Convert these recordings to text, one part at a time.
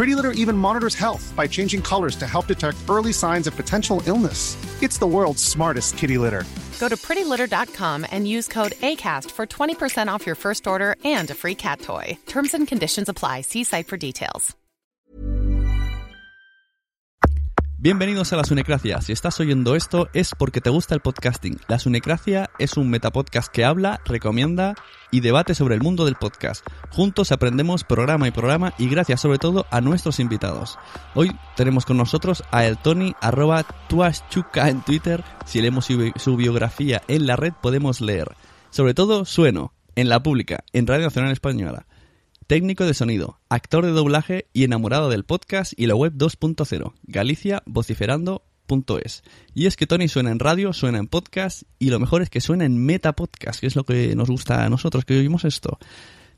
Pretty Litter even monitors health by changing colors to help detect early signs of potential illness. It's the world's smartest kitty litter. Go to prettylitter.com and use code ACAST for 20% off your first order and a free cat toy. Terms and conditions apply. See site for details. Bienvenidos a La Sunecracia. Si estás oyendo esto es porque te gusta el podcasting. La Sunecracia es un metapodcast que habla, recomienda y debate sobre el mundo del podcast. Juntos aprendemos programa y programa y gracias sobre todo a nuestros invitados. Hoy tenemos con nosotros a el Tony arroba tuaschuca en Twitter. Si leemos su, su biografía en la red podemos leer. Sobre todo Sueno, en la pública, en Radio Nacional Española técnico de sonido, actor de doblaje y enamorado del podcast y la web 2.0, Galicia vociferando.es. Y es que Tony suena en radio, suena en podcast y lo mejor es que suena en meta podcast, que es lo que nos gusta a nosotros que oímos esto.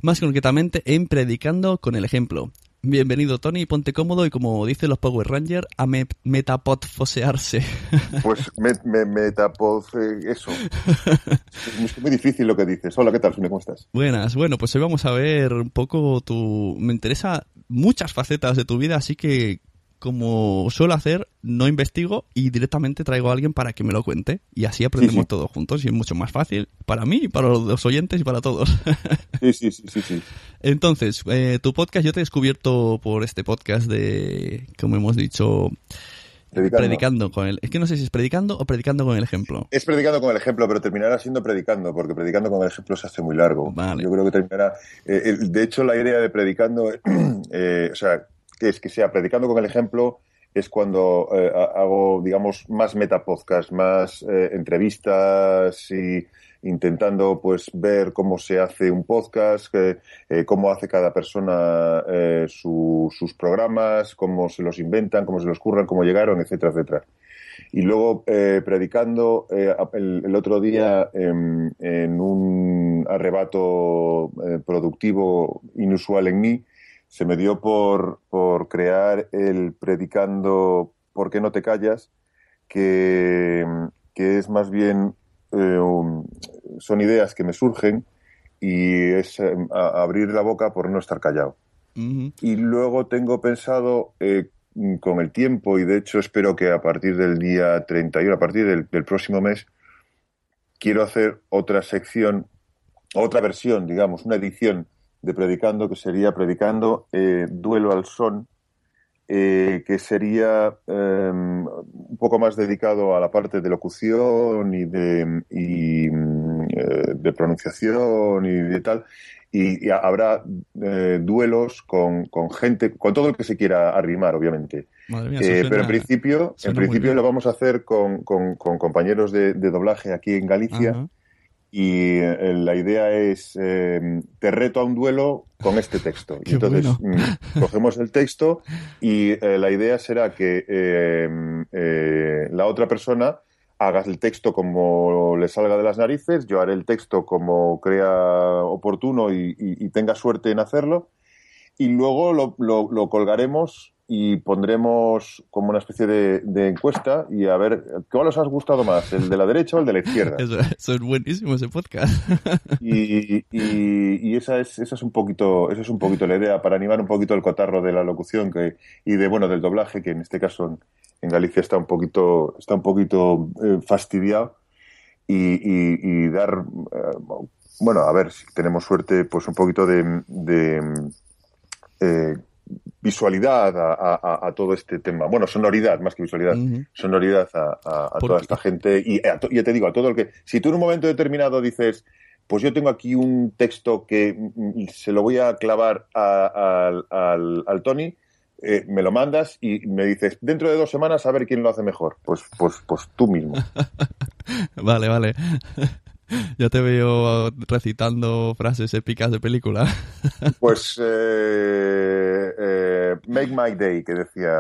Más concretamente en Predicando con el ejemplo. Bienvenido Tony, ponte cómodo y como dicen los Power Rangers, a me metapodfosearse. Pues me, me, metapod... eh, eso. Es muy difícil lo que dices. Hola, ¿qué tal? ¿Cómo estás? Buenas, bueno, pues hoy vamos a ver un poco tu... Me interesa muchas facetas de tu vida, así que como suelo hacer, no investigo y directamente traigo a alguien para que me lo cuente. Y así aprendemos Sí, sí. todos juntos y es mucho más fácil para mí, para los oyentes y para todos. Sí, sí, sí, sí. sí. Entonces, eh, tu podcast, yo te he descubierto por este podcast de, como hemos dicho, Predicando. predicando con el... Es que no sé si es predicando o predicando con el ejemplo. Es predicando con el ejemplo, pero terminará siendo predicando, porque predicando con el ejemplo se hace muy largo. Vale. Yo creo que terminará. eh, de hecho, la idea de predicando, eh, o sea, que es que sea predicando con el ejemplo, es cuando eh, ha- hago, digamos, más metapodcast, más eh, entrevistas y intentando pues ver cómo se hace un podcast, eh, cómo hace cada persona su- sus programas, cómo se los inventan, cómo se los curran, cómo llegaron, etcétera, etcétera. Y luego predicando el, el otro día em, en un arrebato productivo inusual en mí, se me dio por, por crear el predicando ¿Por qué no te callas? que, que es más bien eh, son ideas que me surgen y es eh, abrir la boca por no estar callado. Y luego tengo pensado eh, con el tiempo, y de hecho espero que a partir del día 31, a partir del, del próximo mes, quiero hacer otra sección, otra versión, digamos, una edición de Predicando, que sería Predicando eh, Duelo al Son, eh, que sería eh, un poco más dedicado a la parte de locución y de, y, eh, de pronunciación y de tal, y, habrá eh, duelos con, con, gente, con todo el que se quiera arrimar, obviamente. Eh, pero en principio, en principio lo vamos a hacer con, con, compañeros de, doblaje aquí en Galicia. Y eh, la idea es, te reto a un duelo con este texto. y entonces mm, cogemos el texto y la idea será que la otra persona hagas el texto como le salga de las narices, yo haré el texto como crea oportuno y, tenga suerte en hacerlo, y luego lo, colgaremos y pondremos como una especie de, encuesta y a ver, ¿cuál os ha gustado más? ¿El de la derecha o el de la izquierda? Eso, es buenísimo ese podcast. y, esa es, esa es un poquito, esa es un poquito la idea, para animar un poquito el cotarro de la locución que, y de bueno del doblaje, que en este caso en Galicia está un poquito, está un poquito eh, fastidiado y, dar, eh, bueno, a ver si tenemos suerte, pues un poquito de, eh, visualidad a, todo este tema. Bueno, sonoridad, más que visualidad, sonoridad a, toda esta gente y ya te digo, a todo el que, si tú en un momento determinado dices, pues yo tengo aquí un texto que mm, se lo voy a clavar al, al Tony, eh, me lo mandas y me dices, dentro de dos semanas a ver quién lo hace mejor. Pues, pues, pues tú mismo. vale, vale. Ya te veo recitando frases épicas de película. Pues eh, eh, Make My Day, que decía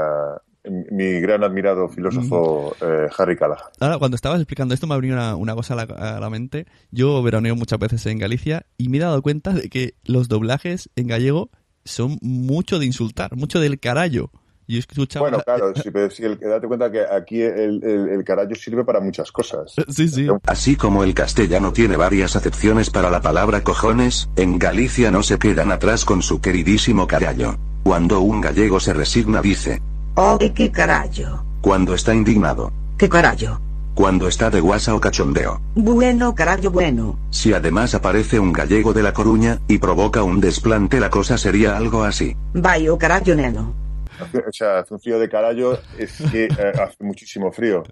mi gran admirado filósofo Harry Callahan. Ahora, cuando estabas explicando esto me abrió una, una cosa a la, a la, mente. Yo veraneo muchas veces en Galicia y me he dado cuenta de que los doblajes en gallego son mucho de insultar, mucho del carallo. Yo escuchaba... Bueno, claro, sí, pero sí, el, date cuenta que aquí el, el, carallo sirve para muchas cosas. Sí, sí. Así como el castellano tiene varias acepciones para la palabra cojones, en Galicia no se quedan atrás con su queridísimo carallo. Cuando un gallego se resigna dice, ¡Oh, qué carallo! Cuando está indignado, ¿qué carallo? Cuando está de guasa o cachondeo. Bueno, carajo, bueno. Si además aparece un gallego de La Coruña, y provoca un desplante la cosa sería algo así. Vaya, carajo, neno. O sea, hace un frío de carajo, es que eh, hace muchísimo frío.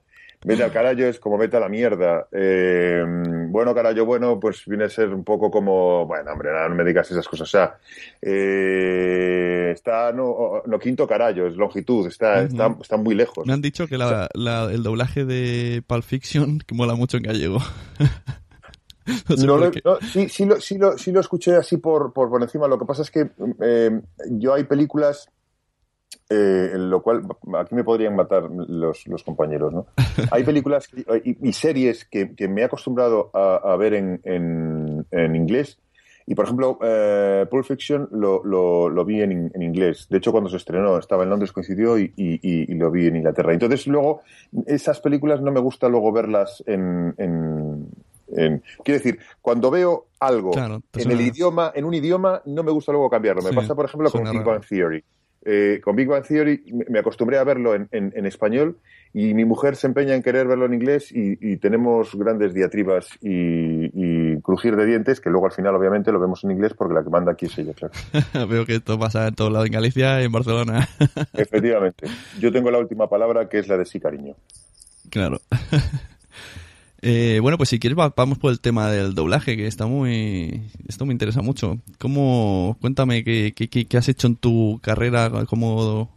Vete al carajo es como vete a la mierda. Eh, bueno, carajo, bueno, pues viene a ser un poco como, bueno, hombre, no me digas esas cosas. O sea, eh, está, no, no, quinto carajo, es longitud, está, está, está, muy lejos. Me han dicho que la, la, el doblaje de Pulp Fiction que mola mucho en gallego. no sí, sí, lo, sí, lo, sí lo escuché así por, por, por encima. Lo que pasa es que eh, yo hay películas eh, lo cual aquí me podrían matar los, los compañeros, ¿no? Hay películas y, series que, me he acostumbrado a, ver en, en, inglés y, por ejemplo, eh, Pulp Fiction lo, lo, vi en, en, inglés. De hecho, cuando se estrenó, estaba en Londres, coincidió y, y, lo vi en Inglaterra. Entonces, luego, esas películas no me gusta luego verlas en... quiero decir, cuando veo algo en el idioma, en un idioma, no me gusta luego cambiarlo. Me pasa, por ejemplo, con Big Bang Theory. Eh, con Big Bang Theory me acostumbré a verlo en, en, español y mi mujer se empeña en querer verlo en inglés y, tenemos grandes diatribas y, crujir de dientes que luego al final obviamente lo vemos en inglés porque la que manda aquí es ella, claro. Veo que esto pasa en todo lado, en Galicia y en Barcelona. Efectivamente. Yo tengo la última palabra que es la de sí cariño. Claro. Eh, bueno, pues si quieres vamos por el tema del doblaje, que está muy, esto me interesa mucho. ¿Cómo, cuéntame qué, qué, has hecho en tu carrera como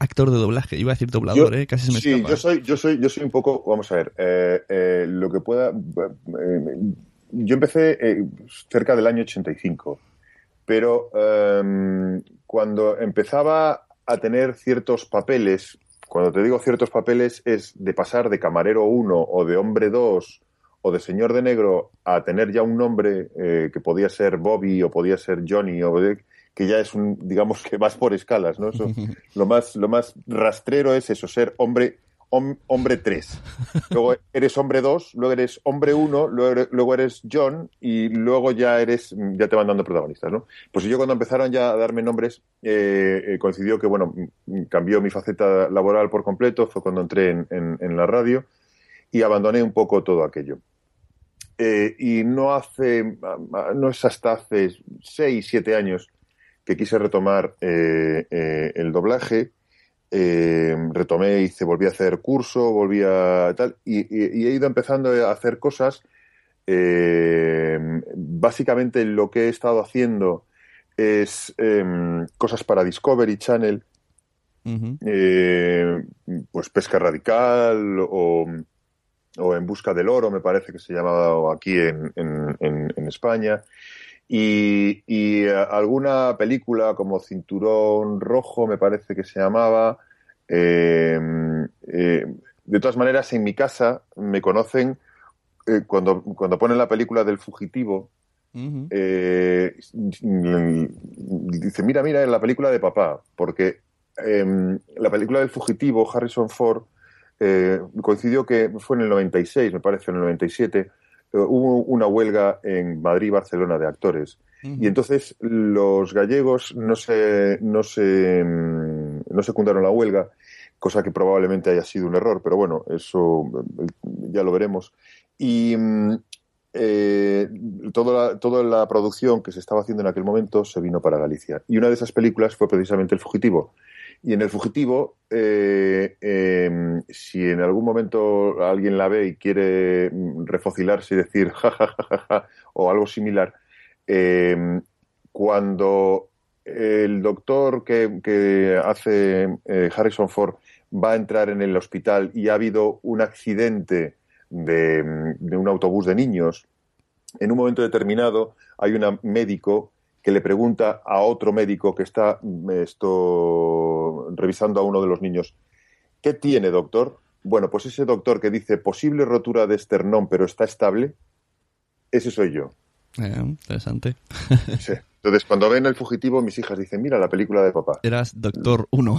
actor de doblaje? Iba a decir doblador, ¿eh? Casi se me Sí, yo soy, yo soy, yo soy un poco, vamos a ver, eh, eh, lo que pueda. yo empecé cerca del año 85, pero em, cuando empezaba a tener ciertos papeles cuando te digo ciertos papeles es de pasar de camarero 1 o de hombre 2 o de señor de negro a tener ya un nombre eh, que podía ser Bobby o podía ser Johnny o que ya es un digamos que vas por escalas, ¿no? lo más lo más rastrero es eso, ser hombre hombre 3. Luego eres hombre 2, luego eres hombre 1, luego, eres John y luego ya eres, ya te van dando protagonistas, ¿no? Pues yo cuando empezaron ya a darme nombres, eh, eh, coincidió que, bueno, cambió mi faceta laboral por completo, fue cuando entré en, la radio y abandoné un poco todo aquello. Eh, y no hace, no es hasta hace 6, 7 años que quise retomar el doblaje eh, retomé, hice, volví a hacer curso, volví a tal, y, he ido empezando a hacer cosas Eh, básicamente lo que he estado haciendo es em, cosas para Discovery Channel, eh, pues Pesca Radical o, o En Busca del Oro, me parece que se llamaba aquí en, en- en- en España. Y, y, alguna película como Cinturón Rojo, me parece que se llamaba. Eh, eh, de todas maneras, en mi casa me conocen eh, cuando, cuando ponen la película del fugitivo. Eh, dice, mira, mira, en la película de papá, porque em, la película del fugitivo, Harrison Ford, coincidió que fue en el 96, me parece, en el 97, eh, hubo una huelga en Madrid y Barcelona de actores. Y entonces los gallegos no se, no se, mm, no secundaron la huelga, cosa que probablemente haya sido un error, pero bueno, eso eh, ya lo veremos. Y mm, eh, toda, la, toda la producción que se estaba haciendo en aquel momento se vino para Galicia. Y una de esas películas fue precisamente El Fugitivo. Y en El Fugitivo, eh, eh, si en algún momento alguien la ve y quiere mm, refocilarse y decir ja, ja, ja, ja, o algo similar, eh, cuando el doctor que, que hace eh, Harrison Ford va a entrar en el hospital y ha habido un accidente de, de un autobús de niños, en un momento determinado hay un médico que le pregunta a otro médico que está esto, revisando a uno de los niños, ¿qué tiene, doctor? Bueno, pues ese doctor que dice posible rotura de esternón pero está estable, ese soy yo. Eh, interesante. Sí. Entonces, cuando ven el fugitivo, mis hijas dicen, mira la película de papá. Eras Doctor 1.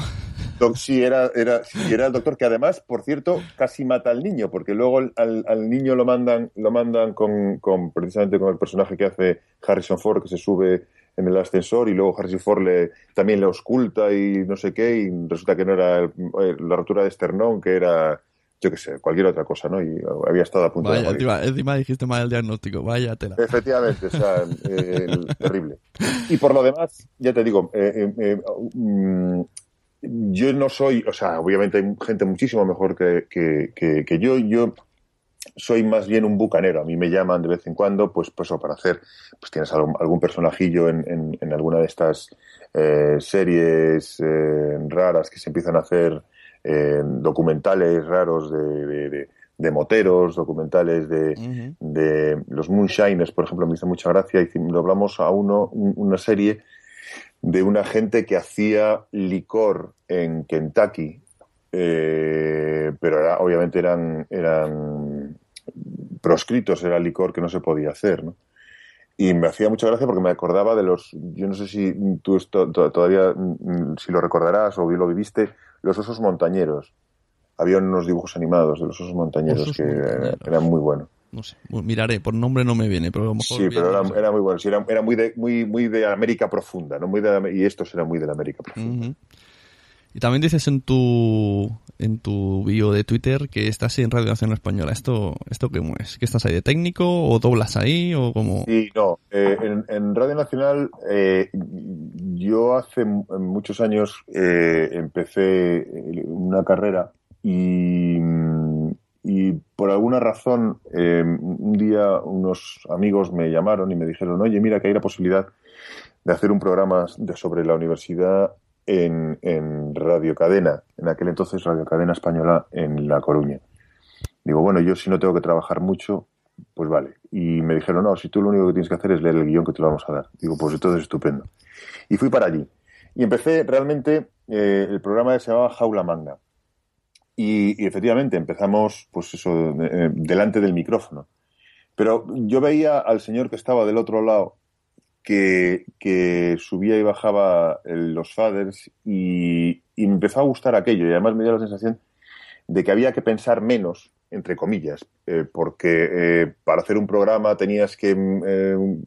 Doc- sí, era, era, sí, era el doctor que además, por cierto, casi mata al niño, porque luego al, al- niño lo mandan, lo mandan con, con precisamente con el personaje que hace Harrison Ford, que se sube en el ascensor y luego Harrison Ford le, también le ausculta y no sé qué, y resulta que no era el- eh, la rotura de esternón, que era, yo qué sé, cualquier otra cosa, ¿no? Y había estado a punto de morir. encima, encima dijiste mal el diagnóstico. Vaya tela. Efectivamente, o sea, eh, el- terrible. Y por lo demás, ya te digo, eh, eh, eh, mm, yo no soy, o sea, obviamente hay gente muchísimo mejor que, que- que- que yo. Yo soy más bien un bucanero. A mí me llaman de vez en cuando, pues, pues o para hacer, pues tienes algún, algún personajillo en, en- en alguna de estas eh, series raras que se empiezan a hacer, eh, documentales raros de, de- de- de moteros, documentales de, de los Moonshiners, por ejemplo, me hizo mucha gracia. Lo hablamos a uno, un- una serie de una gente que hacía licor en Kentucky, eh, pero era- obviamente eran, eran proscritos, era licor que no se podía hacer, ¿no? Y me hacía mucha gracia porque me acordaba de los, yo no sé si tú esto to- todavía, mm, si lo recordarás o lo viviste, los osos montañeros. Había unos dibujos animados de los osos montañeros Osos que montañeros. eran muy buenos. No sé, miraré, por nombre no me viene, pero a lo mejor. Sí, pero era, muy bueno. Sí, era, era muy, de, muy, muy de América profunda, ¿no? Muy de, y estos eran muy de la América profunda. Y también dices en tu en tu bio de Twitter que estás en Radio Nacional Española. ¿Esto, esto cómo es? ¿Que estás ahí de técnico o doblas ahí o como...? Y no, eh, en, Radio Nacional eh, yo hace muchos años eh, empecé eh, una carrera y, y por alguna razón un día unos amigos me llamaron y me dijeron, oye, mira que hay la posibilidad de hacer un programa sobre la universidad en, en Radio Cadena, en aquel entonces Radio Cadena Española en La Coruña. Digo, bueno, yo si no tengo que trabajar mucho, pues vale. Y me dijeron, no, si tú lo único que tienes que hacer es leer el guion que te lo vamos a dar. Digo, pues entonces estupendo. Y fui para allí. Y empecé realmente, eh, el programa se llamaba Jaula Magna. Y, efectivamente empezamos, pues eso, eh, delante del micrófono. Pero yo veía al señor que estaba del otro lado que, que subía y bajaba el- los faders y, me empezó a gustar aquello y además me dio la sensación de que había que pensar menos, entre comillas, eh, porque eh, para hacer un programa tenías que mm, eh,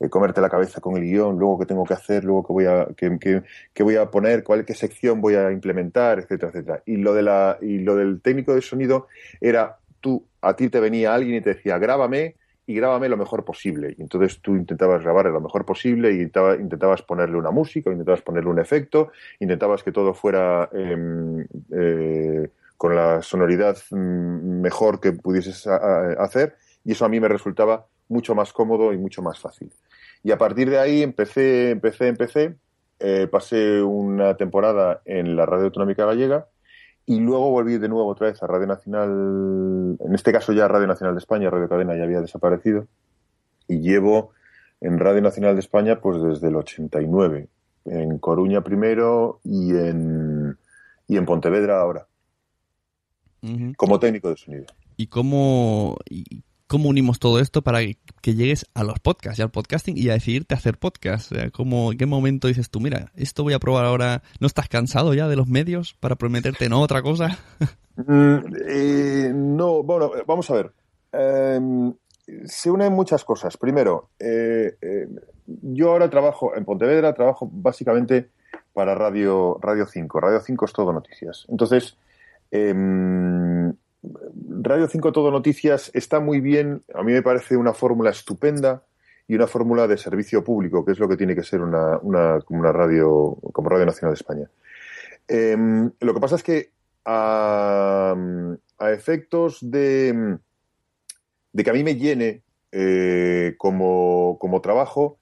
eh, comerte la cabeza con el guion, luego qué tengo que hacer, luego qué voy a, qué- qué voy a poner, cuál, qué sección voy a implementar, etcétera, etcétera. Y lo, de la, y lo del técnico de sonido era tú, a ti te venía alguien y te decía, grábame y grábame lo mejor posible. Y entonces tú intentabas grabar lo mejor posible y intentaba- intentabas ponerle una música, intentabas ponerle un efecto, intentabas que todo fuera em, eh, con la sonoridad mm, mejor que pudieses hacer y eso a mí me resultaba mucho más cómodo y mucho más fácil. Y a partir de ahí empecé, empecé, empecé, eh, pasé una temporada en la Radio Autonómica Gallega y luego volví de nuevo otra vez a Radio Nacional, en este caso ya Radio Nacional de España, Radio Cadena ya había desaparecido, y llevo en Radio Nacional de España pues desde el 89, en Coruña primero y en, y en Pontevedra ahora, como técnico de sonido. ¿Y cómo, y cómo unimos todo esto para que, llegues a los podcasts y al podcasting y a decidirte a hacer podcast? O sea, ¿cómo, ¿En qué momento dices tú, mira, esto voy a probar ahora? ¿No estás cansado ya de los medios para prometerte en otra cosa? Mm, eh, no, bueno, eh, vamos a ver. Em, se unen muchas cosas. Primero, eh, eh, yo ahora trabajo en Pontevedra, trabajo básicamente para Radio, Radio 5. Radio 5 es todo noticias. Entonces, em, Radio 5 Todo Noticias está muy bien, a mí me parece una fórmula estupenda y una fórmula de servicio público, que es lo que tiene que ser una, una, como una radio, como Radio Nacional de España. Em, lo que pasa es que a, efectos de, de que a mí me llene eh, como, como trabajo,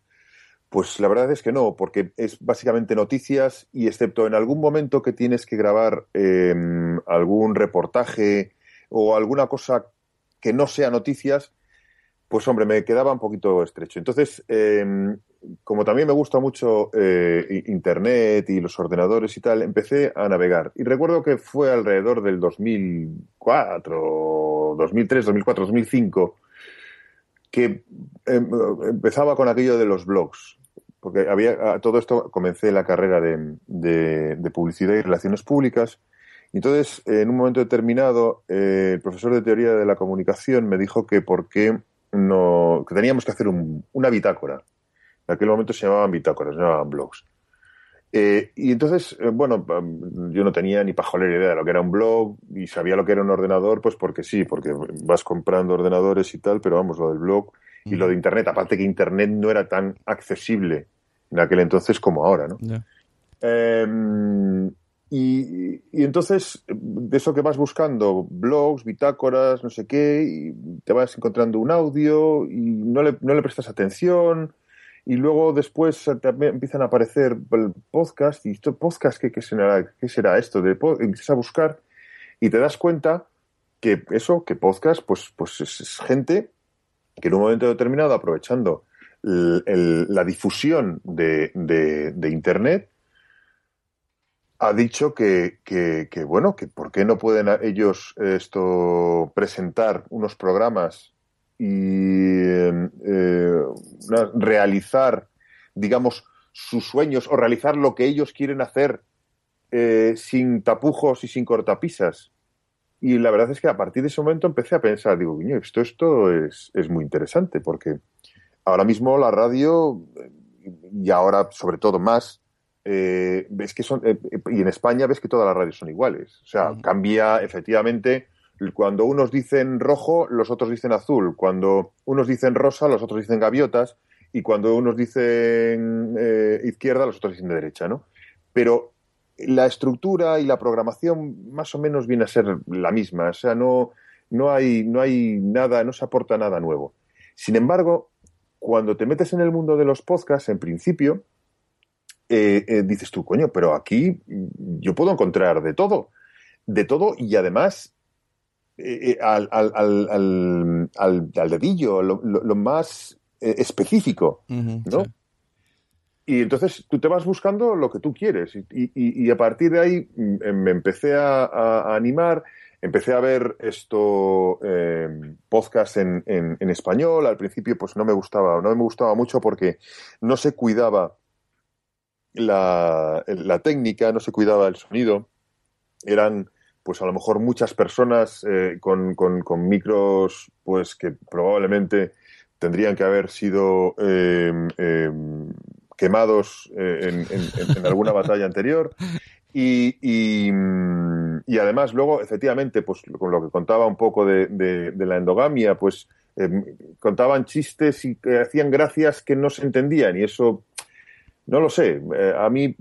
pues la verdad es que no, porque es básicamente noticias y excepto en algún momento que tienes que grabar eh, algún reportaje o alguna cosa que no sea noticias, pues hombre, me quedaba un poquito estrecho. Entonces, eh, como también me gusta mucho eh, Internet y los ordenadores y tal, empecé a navegar. Y recuerdo que fue alrededor del 2004, 2003, 2004, 2005, que eh, empezaba con aquello de los blogs. Porque había todo esto comencé la carrera de publicidad y relaciones públicas. Entonces, en un momento determinado, eh, el profesor de teoría de la comunicación me dijo que por qué no, que teníamos que hacer un, una bitácora. En aquel momento se llamaban bitácoras, se llamaban blogs. Eh, y entonces, eh, bueno, yo no tenía ni pajolera idea de lo que era un blog y sabía lo que era un ordenador, pues porque sí, porque vas comprando ordenadores y tal, pero vamos, lo del blog y lo de Internet, aparte que Internet no era tan accesible en aquel entonces como ahora, ¿no? Eh, y, y entonces, de eso que vas buscando, blogs, bitácoras, no sé qué, y te vas encontrando un audio y no le, no le prestas atención, y luego después te empiezan a aparecer el podcast, y esto podcast, ¿qué, qué será, qué será esto? De, empiezas a buscar y te das cuenta que eso, que podcast, pues, pues es, gente que en un momento determinado, aprovechando la difusión de, de- de Internet, ha dicho que, que- bueno, que por qué no pueden ellos esto presentar unos programas y eh, eh, realizar, digamos, sus sueños o realizar lo que ellos quieren hacer eh, sin tapujos y sin cortapisas. Y la verdad es que a partir de ese momento empecé a pensar, digo, "Coño, esto, esto es, es muy interesante porque ahora mismo la radio, eh, y ahora sobre todo más, eh, ves que son, eh, y en España ves que todas las radios son iguales. O sea, cambia efectivamente. Cuando unos dicen rojo, los otros dicen azul. Cuando unos dicen rosa, los otros dicen gaviotas. Y cuando unos dicen eh, izquierda, los otros dicen de derecha, ¿no? Pero la estructura y la programación más o menos viene a ser la misma. O sea, no, no, hay, no hay nada, no se aporta nada nuevo. Sin embargo, cuando te metes en el mundo de los podcasts, en principio, eh, eh, dices tú, coño, pero aquí yo puedo encontrar de todo. De todo y además eh, al, al, al, al, al- al dedillo, lo, lo- lo más específico, ¿no? sí. Y entonces tú te vas buscando lo que tú quieres. Y, y- y a partir de ahí mm, me empecé a, a- a animar, empecé a ver esto, eh, podcast en, en- en español. Al principio pues no me gustaba, no me gustaba mucho porque no se cuidaba la, la técnica, no se cuidaba el sonido. Eran pues a lo mejor muchas personas eh, con, con- micros pues que probablemente tendrían que haber sido eh, eh, quemados eh, en, en- alguna batalla anterior. Y, y, además luego, efectivamente, pues con lo que contaba un poco de, de- de la endogamia, pues eh, contaban chistes y hacían gracias que no se entendían y eso, no lo sé, eh, a mí, eh,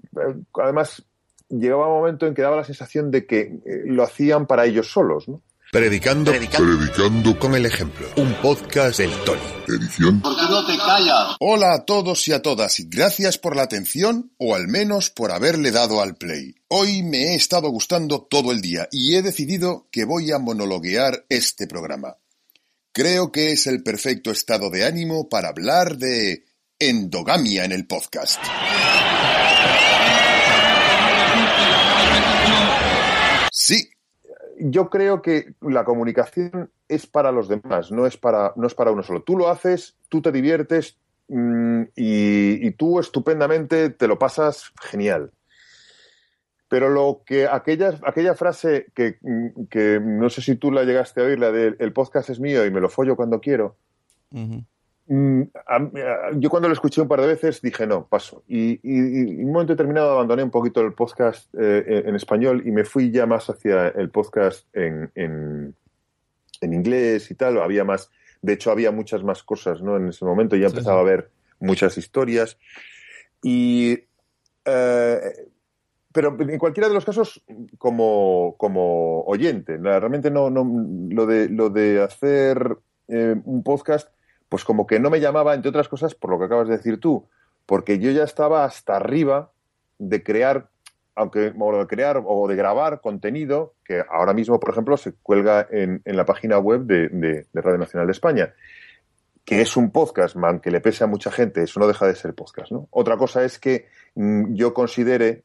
además, llegaba un momento en que daba la sensación de que eh, lo hacían para ellos solos, ¿no? Predicando, predicando, con el ejemplo. Un podcast del Tony. Edición. ¿Por qué no te callas? Hola a todos y a todas y gracias por la atención o al menos por haberle dado al play. Hoy me he estado gustando todo el día y he decidido que voy a monologuear este programa. Creo que es el perfecto estado de ánimo para hablar de endogamia en el podcast. Sí, yo creo que la comunicación es para los demás, no es para, no es para uno solo. Tú lo haces, tú te diviertes mm, y, y tú estupendamente te lo pasas genial. Pero lo que aquella, aquella frase que, mm, que no sé si tú la llegaste a oír, la de el podcast es mío y me lo follo cuando quiero. Yo cuando lo escuché un par de veces dije no, paso. Y, y- y en un momento determinado abandoné un poquito el podcast eh, en español y me fui ya más hacia el podcast en, en- en inglés y tal. Había más, de hecho había muchas más cosas ¿no? en ese momento. Ya Sí, empezaba sí. a ver muchas historias. Y eh, pero en cualquiera de los casos como, como oyente. Realmente no, no lo de lo de hacer eh, un podcast, pues como que no me llamaba, entre otras cosas, por lo que acabas de decir tú, porque yo ya estaba hasta arriba de crear, aunque o de crear o de grabar contenido que ahora mismo, por ejemplo, se cuelga en, en la página web de, Radio Nacional de España que es un podcast, man, que le pese a mucha gente, eso no deja de ser podcast. Otra cosa es que mm, yo considere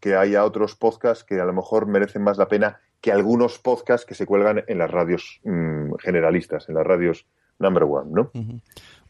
que haya otros podcasts que a lo mejor merecen más la pena que algunos podcasts que se cuelgan en las radios mm, generalistas, en las radios number.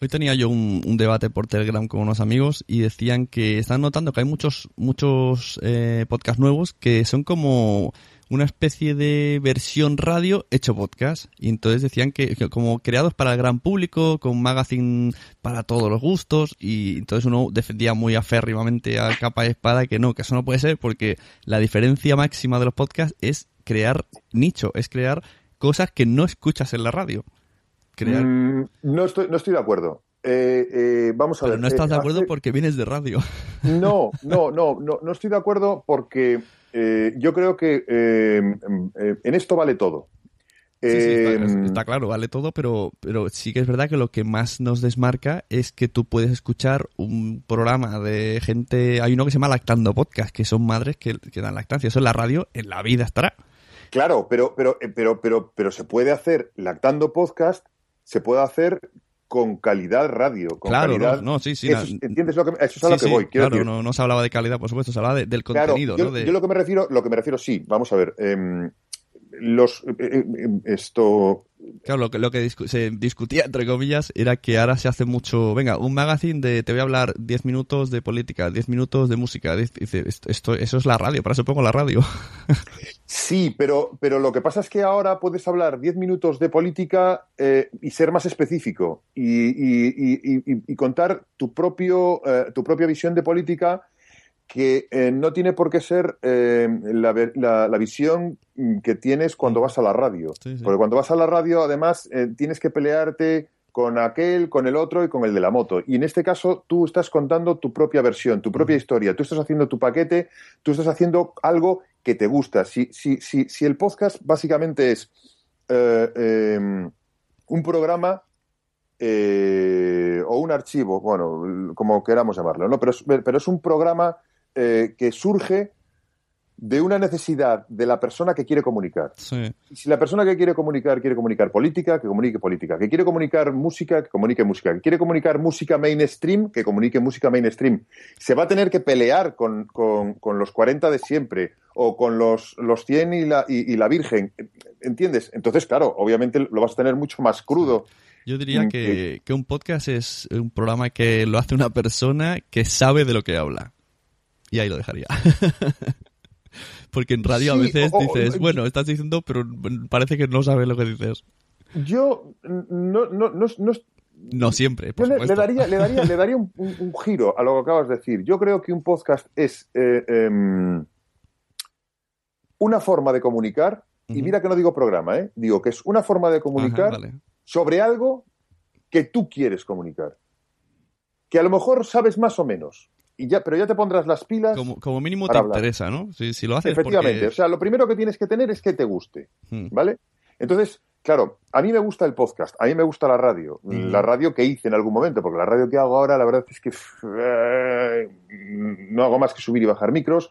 Hoy tenía yo un, debate por Telegram con unos amigos y decían que están notando que hay muchos muchos eh, podcasts nuevos que son como una especie de versión radio hecho podcast. Y entonces decían que, que como creados para el gran público con magazine para todos los gustos. Y entonces uno defendía muy aférrimamente a capa y espada que no que eso no puede ser porque la diferencia máxima de los podcasts es crear nicho es crear cosas que no escuchas en la radio crear Mm, no, estoy, no estoy de acuerdo. Eh, eh, vamos a Pero ver. no estás eh, de acuerdo hace- porque vienes de radio. No, no, no, no, no estoy de acuerdo porque eh, yo creo que eh, eh, en esto vale todo. Sí, sí, está, Eh, está claro, vale todo, pero, pero sí que es verdad que lo que más nos desmarca es que tú puedes escuchar un programa de gente. Hay uno que se llama Lactando Podcast, que son madres que, que dan lactancia. Eso en la radio, en la vida estará. Claro, pero, pero, eh, pero, pero, pero se puede hacer lactando podcast, se puede hacer con calidad radio, con Claro, calidad. no, no, sí, sí, Eso ¿Entiendes lo que eso es a Sí, lo que voy? Quiero claro, decir, no, no se hablaba de calidad, por supuesto, se hablaba de- del Claro, contenido, yo, ¿no? De- yo lo que me refiero, lo que me refiero, sí, vamos a ver. em, los eh, eh, eh, esto Claro, lo que, lo que discu- se discutía, entre comillas, era que ahora se hace mucho, venga, un magazine de, te voy a hablar 10 minutos de política, 10 minutos de música, diez- dice, esto, esto- eso es la radio, para eso pongo la radio. Sí, pero, pero lo que pasa es que ahora puedes hablar 10 minutos de política eh, y ser más específico y, y- y- y- y contar tu, propio, eh, tu propia visión de política que eh, no tiene por qué ser eh, la, la- la visión mm, que tienes cuando vas a la radio. Sí, sí. Porque cuando vas a la radio, además, eh, tienes que pelearte con aquel, con el otro y con el de la moto. Y en este caso, tú estás contando tu propia versión, tu propia historia. Tú estás haciendo tu paquete, tú estás haciendo algo que te gusta. Si, si, si, si el podcast básicamente es eh, eh, un programa eh, o un archivo, bueno, como queramos llamarlo, ¿no? Pero es, pero es un programa eh, que surge de una necesidad de la persona que quiere comunicar. Sí. Si la persona que quiere comunicar quiere comunicar política, que comunique política. Que quiere comunicar música, que comunique música. Que quiere comunicar música mainstream, que comunique música mainstream. Se va a tener que pelear con, con- con los 40 de siempre o con los, los 100 y la, y, y la Virgen. ¿Entiendes? Entonces, claro, obviamente lo vas a tener mucho más crudo. Yo diría que, que un podcast es un programa que lo hace una persona que sabe de lo que habla. Y ahí lo dejaría. Porque en radio a veces o- dices, o- bueno, estás diciendo, pero parece que no sabes lo que dices. Yo no, no, no, no, No siempre, por Yo le, daría, le daría, le daría un, un- un giro a lo que acabas de decir. Yo creo que un podcast es eh, em, una forma de comunicar, y mira que no digo programa, ¿eh? digo que es una forma de comunicar Ajá, vale. sobre algo que tú quieres comunicar. Que a lo mejor sabes más o menos, y ya, pero ya te pondrás las pilas. Como, como mínimo te hablar. interesa, ¿no? Si, si lo haces Efectivamente, porque... o sea, lo primero que tienes que tener es que te guste, Hmm. ¿vale? Entonces, claro, a mí me gusta el podcast, a mí me gusta la radio, la radio que hice en algún momento, porque la radio que hago ahora, la verdad es que eh, no hago más que subir y bajar micros,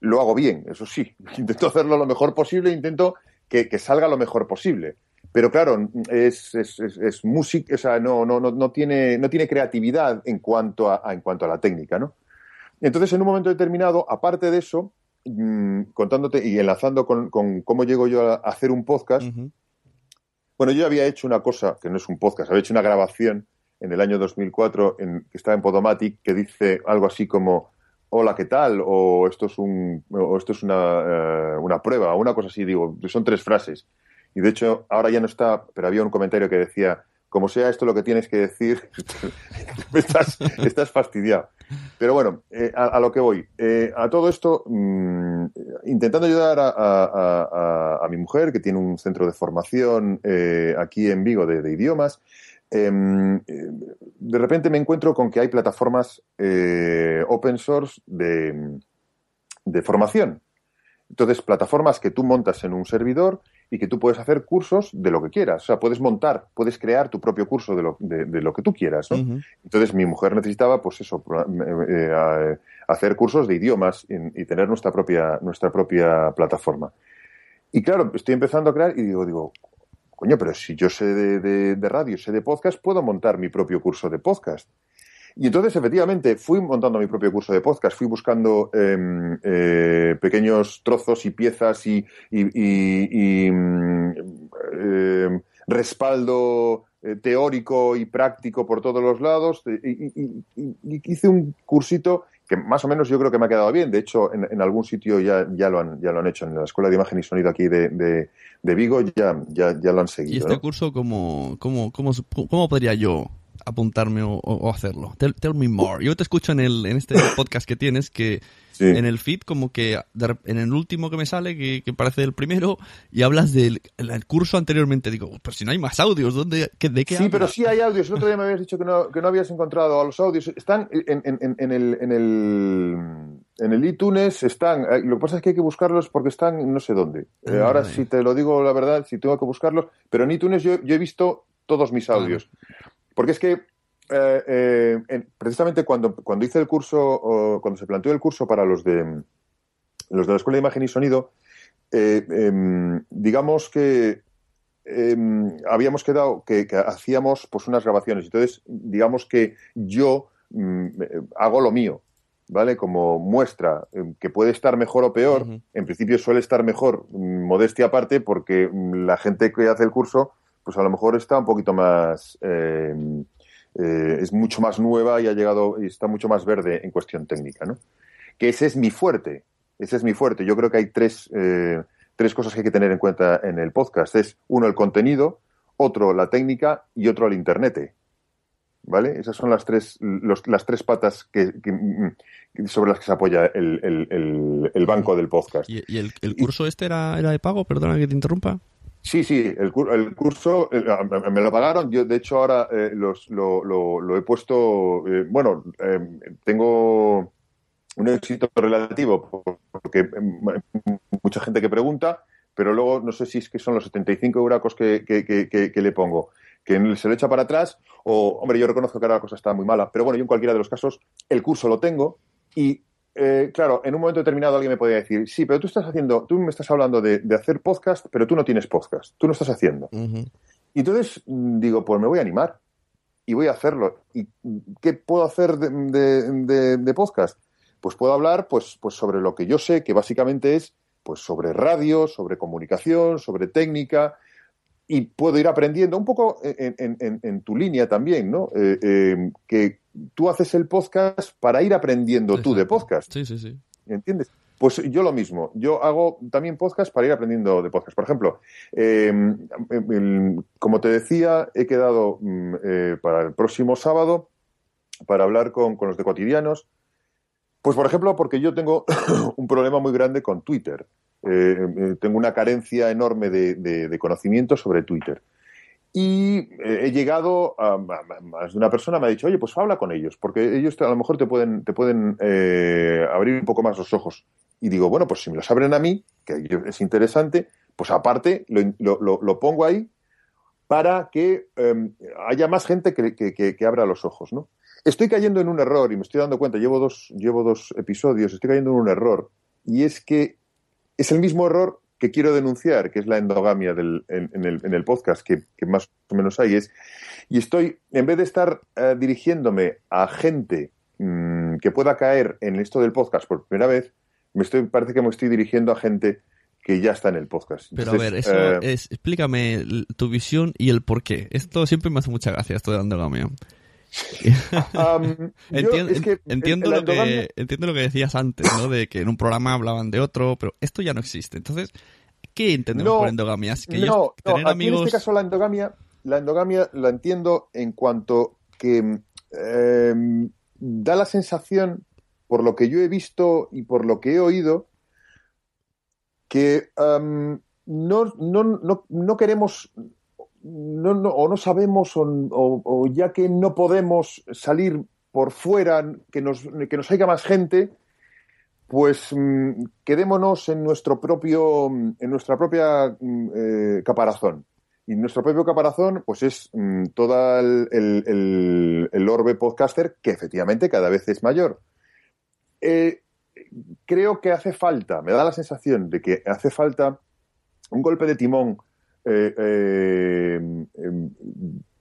lo hago bien, eso sí, intento hacerlo lo mejor posible, intento que, que salga lo mejor posible. Pero claro, es, es, es, música, o sea, no, no, no, tiene, no tiene creatividad en cuanto a, en cuanto a la técnica, ¿no? Entonces, en un momento determinado, aparte de eso, mm, contándote y enlazando con, cómo llego yo a, hacer un podcast, bueno, yo había hecho una cosa, que no es un podcast, había hecho una grabación en el año 2004 en, que estaba en Podomatic, que dice algo así como, hola, ¿qué tal? O esto es, un, o esto es una, eh, una prueba, o una cosa así, digo, son tres frases. Y de hecho, ahora ya no está, pero había un comentario que decía, como sea esto lo que tienes que decir, estás, estás fastidiado. Pero bueno, eh, a, lo que voy. Eh, a todo esto, mm, intentando ayudar a, mi mujer, que tiene un centro de formación eh, aquí en Vigo de, idiomas, em, de repente me encuentro con que hay plataformas open source de, de formación. Entonces, plataformas que tú montas en un servidor y que tú puedes hacer cursos de lo que quieras. O sea, puedes montar, puedes crear tu propio curso de lo, de, lo que tú quieras. ¿no? Entonces, mi mujer necesitaba, pues eso, eh, eh, hacer cursos de idiomas y, tener nuestra propia, nuestra propia plataforma. Y claro, estoy empezando a crear y digo, digo, coño, pero si yo sé de, de radio, sé de podcast, puedo montar mi propio curso de podcast. Y entonces, efectivamente, fui montando mi propio curso de podcast, fui buscando em, eh, pequeños trozos y piezas y, em, respaldo eh, teórico y práctico por todos los lados. Y, hice un cursito que más o menos yo creo que me ha quedado bien. De hecho, en, algún sitio ya, ya, lo han, ya lo han hecho. En la Escuela de Imagen y Sonido aquí de, de, Vigo ya, ya, ya, lo han seguido. ¿Y este curso cómo, cómo, cómo, cómo podría yo apuntarme o, hacerlo. Tell, me more. Yo te escucho en, el, en este podcast que tienes que en el feed como que en el último que me sale, que, parece el primero, y hablas del curso anteriormente. Digo, pues si no hay más audios, ¿dónde, ¿de qué Sí, pero sí hay audios. El otro día me habías dicho que no, que no habías encontrado a los audios. Están en, en, en, el... En el en el iTunes están, lo que pasa es que hay que buscarlos porque están no sé dónde. Eh, ah, ahora, si te lo digo la verdad, si tengo que buscarlos, pero en iTunes yo, yo he visto todos mis audios. Porque es que eh, eh, precisamente cuando, cuando hice el curso, o cuando se planteó el curso para los de los de la Escuela de Imagen y Sonido, eh, em, digamos que em, habíamos quedado que, hacíamos pues unas grabaciones. Entonces, digamos que yo mm, hago lo mío, ¿vale? Como muestra em, que puede estar mejor o peor. En principio suele estar mejor, modestia aparte, porque mm, la gente que hace el curso pues a lo mejor está un poquito más, eh, eh, es mucho más nueva y ha llegado, y está mucho más verde en cuestión técnica, ¿no? Que ese es mi fuerte, ese es mi fuerte. Yo creo que hay tres, eh, tres cosas que hay que tener en cuenta en el podcast. Es uno, el contenido, otro, la técnica y otro, el internet. ¿Vale? Esas son las tres, las tres patas que, sobre las que se apoya el, el, banco del podcast. ¿Y, el, curso este era, era de pago? Perdona que te interrumpa. Sí, sí, el, el curso eh, me lo pagaron. Yo, de hecho, ahora eh, los, lo, lo, he puesto. Eh, bueno, tengo un éxito relativo porque mucha gente que pregunta, pero luego no sé si es que son los 75 euracos que, que, que, que le pongo que se lo echa para atrás o, hombre, yo reconozco que ahora la cosa está muy mala, pero bueno, yo en cualquiera de los casos el curso lo tengo y eh, claro, en un momento determinado alguien me podría decir, sí, pero tú estás haciendo, tú me estás hablando de, hacer podcast, pero tú no tienes podcast, tú no estás haciendo. Y entonces mm, digo, pues me voy a animar y voy a hacerlo. ¿Y qué puedo hacer de, podcast? Pues puedo hablar pues, pues sobre lo que yo sé, que básicamente es pues sobre radio, sobre comunicación, sobre técnica, y puedo ir aprendiendo un poco en, tu línea también, ¿no? Eh, eh, que tú haces el podcast para ir aprendiendo tú de podcast. Sí, sí, sí. ¿Entiendes? Pues yo lo mismo. Yo hago también podcast para ir aprendiendo de podcast. Por ejemplo, eh, como te decía, he quedado mm, para el próximo sábado para hablar con, con los de cotidianos. Pues, por ejemplo, porque yo tengo un problema muy grande con Twitter. Eh, eh, tengo una carencia enorme de, conocimiento sobre Twitter. Y eh, he llegado a, más de una persona me ha dicho, oye, pues habla con ellos, porque ellos a lo mejor te pueden, te pueden abrir un poco más los ojos. Y digo, bueno, pues si me los abren a mí, que es interesante, pues aparte lo, lo, pongo ahí para que em, haya más gente que, que, abra los ojos, ¿no? Estoy cayendo en un error y me estoy dando cuenta, llevo dos, llevo dos episodios, estoy cayendo en un error y es que es el mismo error que quiero denunciar, que es la endogamia del, en, el, en, el, podcast que, más o menos hay, es, y estoy, en vez de estar eh, dirigiéndome a gente mm, que pueda caer en esto del podcast por primera vez, me estoy, parece que me estoy dirigiendo a gente que ya está en el podcast. Pero a ver, eso eh, es, explícame tu visión y el por qué. Esto siempre me hace mucha gracia, esto de la endogamia. entiendo, lo que, entiendo lo que decías antes, ¿no? De que en un programa hablaban de otro, pero esto ya no existe. Entonces, ¿qué entendemos por endogamia? que no, en este caso la endogamia, la endogamia la entiendo en cuanto que em, da la sensación, por lo que yo he visto y por lo que he oído, que no, no, no, no, queremos no, o no sabemos o, ya que no podemos salir por fuera, que nos, que nos haya más gente, pues mm, quedémonos en nuestro propio, en nuestra propia mm, eh, caparazón. Y nuestro propio caparazón, pues es mm, todo el, el, el, orbe podcaster que efectivamente cada vez es mayor. Eh, creo que hace falta, me da la sensación de que hace falta un golpe de timón. Eh, eh, em,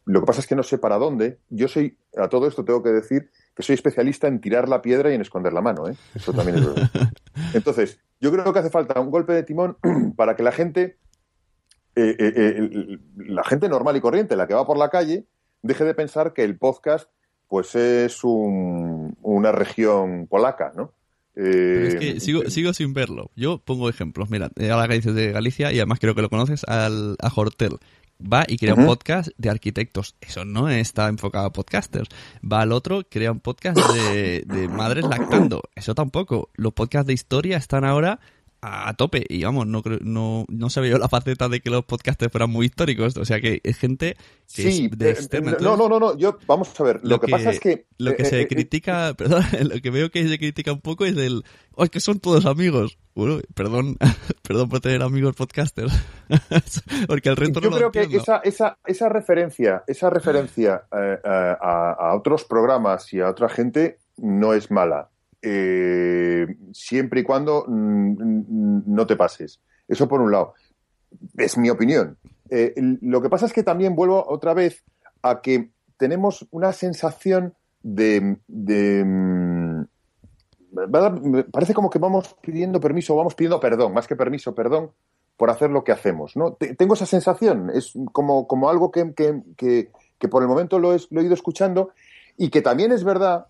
lo que pasa es que no sé para dónde. Yo soy, a todo esto tengo que decir que soy especialista en tirar la piedra y en esconder la mano. ¿eh? Eso también es verdad. Entonces, yo creo que hace falta un golpe de timón para que la gente, la gente normal y corriente, la que va por la calle, deje de pensar que el podcast pues es una región polaca, ¿no? Es que eh, sigo, sigo sin verlo. Yo pongo ejemplos. Mira, ahora que dices de Galicia, y además creo que lo conoces, al, a Hortel. Va y crea un podcast de arquitectos. Eso no está enfocado a podcasters. Va al otro, crea un podcast de, de madres lactando. Eso tampoco. Los podcasts de historia están ahora a tope. Y vamos, no, no, no sabía yo la faceta de que los podcasters fueran muy históricos. O sea que es gente que es de eh, no, no, no, no, yo, vamos a ver. Lo, que, pasa es que. Lo que eh, se eh, critica, perdón, lo que veo que se critica un poco es el. Oh, es que son todos amigos. Bueno, perdón, perdón por tener amigos podcasters. Porque el resto Yo no creo que esa, esa, esa referencia, esa referencia a, a otros programas y a otra gente no es mala eh, siempre y cuando mm, no te pases. Eso por un lado. Es mi opinión. Eh, lo que pasa es que también vuelvo otra vez a que tenemos una sensación de, mm, parece como que vamos pidiendo permiso, vamos pidiendo perdón, más que permiso, perdón, por hacer lo que hacemos. ¿no? tengo esa sensación, es como, como algo que, que, que, por el momento lo, lo he ido escuchando y que también es verdad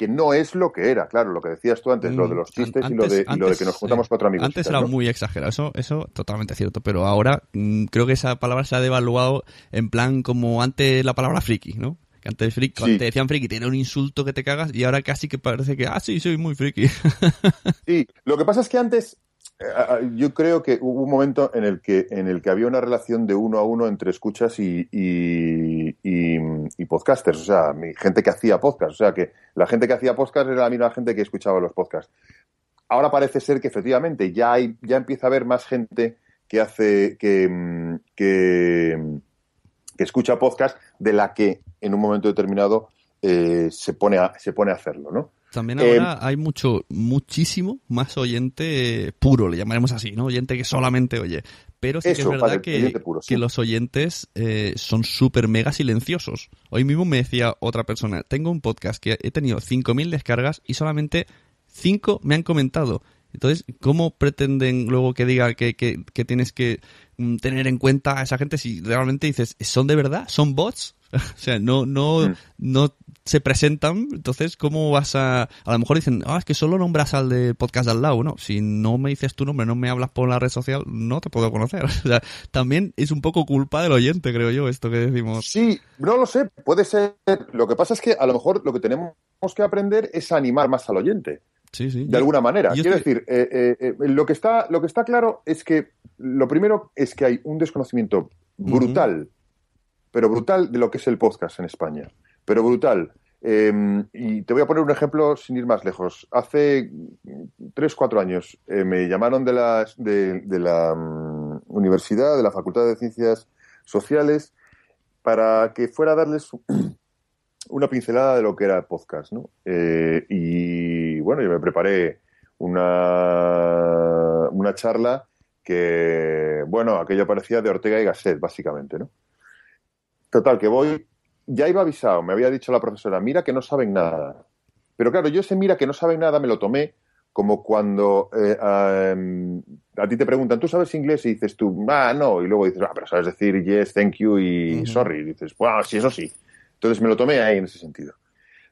que no es lo que era, claro, lo que decías tú antes, lo de los mm, chistes y, lo de, que nos juntamos con otro amigo. Antes era muy exagerado, eso, eso totalmente cierto, pero ahora mm, creo que esa palabra se ha devaluado en plan como antes la palabra friki, ¿no? Que antes, friki, te decían friki, tiene un insulto que te cagas y ahora casi que parece que, ah, sí, soy muy friki. sí, lo que pasa es que antes yo creo que hubo un momento en el que en el que había una relación de uno a uno entre escuchas y, podcasters, o sea, gente que hacía podcast, o sea, que la gente que hacía podcast era la misma gente que escuchaba los podcasts. Ahora parece ser que efectivamente ya hay, ya empieza a haber más gente que hace que, que, escucha podcast de la que en un momento determinado eh, se pone a, se pone a hacerlo, ¿no? También ahora eh, hay mucho, muchísimo más oyente puro, le llamaremos así, ¿no? Oyente que solamente oye. Pero sí que es verdad que, que, los oyentes eh, son súper mega silenciosos. Hoy mismo me decía otra persona, tengo un podcast que he tenido 5.000 descargas y solamente 5 me han comentado. Entonces, ¿cómo pretenden luego que diga que, que, que tienes que mm, tener en cuenta a esa gente si realmente dices, ¿son de verdad? ¿Son bots? o sea, no, no, mm. no se presentan, entonces, ¿cómo vas a...? A lo mejor dicen, ah, es que solo nombras al de podcast al lado, ¿no? Si no me dices tu nombre, no me hablas por la red social, no te puedo conocer. O sea, también es un poco culpa del oyente, creo yo, esto que decimos. Sí, no lo sé, puede ser. Lo que pasa es que a lo mejor lo que tenemos que aprender es animar más al oyente. Sí, sí. De alguna manera. Quiero decir, eh, eh, eh, lo, que está, lo que está claro es que lo primero es que hay un desconocimiento brutal, pero brutal de lo que es el podcast en España. Pero brutal. Em, y te voy a poner un ejemplo sin ir más lejos. Hace tres, cuatro años me llamaron de, las, de, la, mm, universidad, de la Facultad de Ciencias Sociales, para que fuera a darles una pincelada de lo que era el podcast, ¿no? Eh, y bueno, yo me preparé una, una charla que, bueno, aquello parecía de Ortega y Gasset, básicamente, ¿no? Total, que voy, ya iba avisado, me había dicho la profesora, mira que no saben nada. Pero claro, yo ese mira que no saben nada me lo tomé como cuando eh, a ti te preguntan, ¿tú sabes inglés? Y dices tú, ah, no, y luego dices, ah, pero sabes decir yes, thank you y sorry. Y dices, bueno, sí, eso sí. Entonces me lo tomé ahí en ese sentido.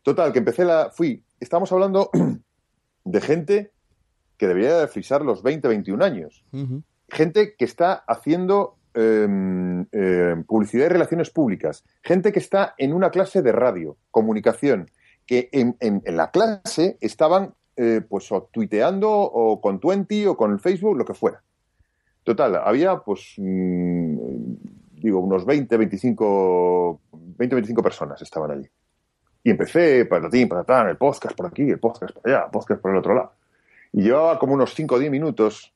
Total, que empecé la, fui, estamos hablando de gente que debería de frisar los 20, 21 años. Gente que está haciendo em, em, publicidad y relaciones públicas. Gente que está en una clase de radio, comunicación, que en, la clase estaban eh, pues o tuiteando o con Twenty o con Facebook, lo que fuera. Total, había pues, mm, digo, unos 20, 25, 20, 25 personas estaban allí. Y empecé, para tal, el podcast por aquí, el podcast por allá, el podcast por el otro lado. Y llevaba como unos 5 o 10 minutos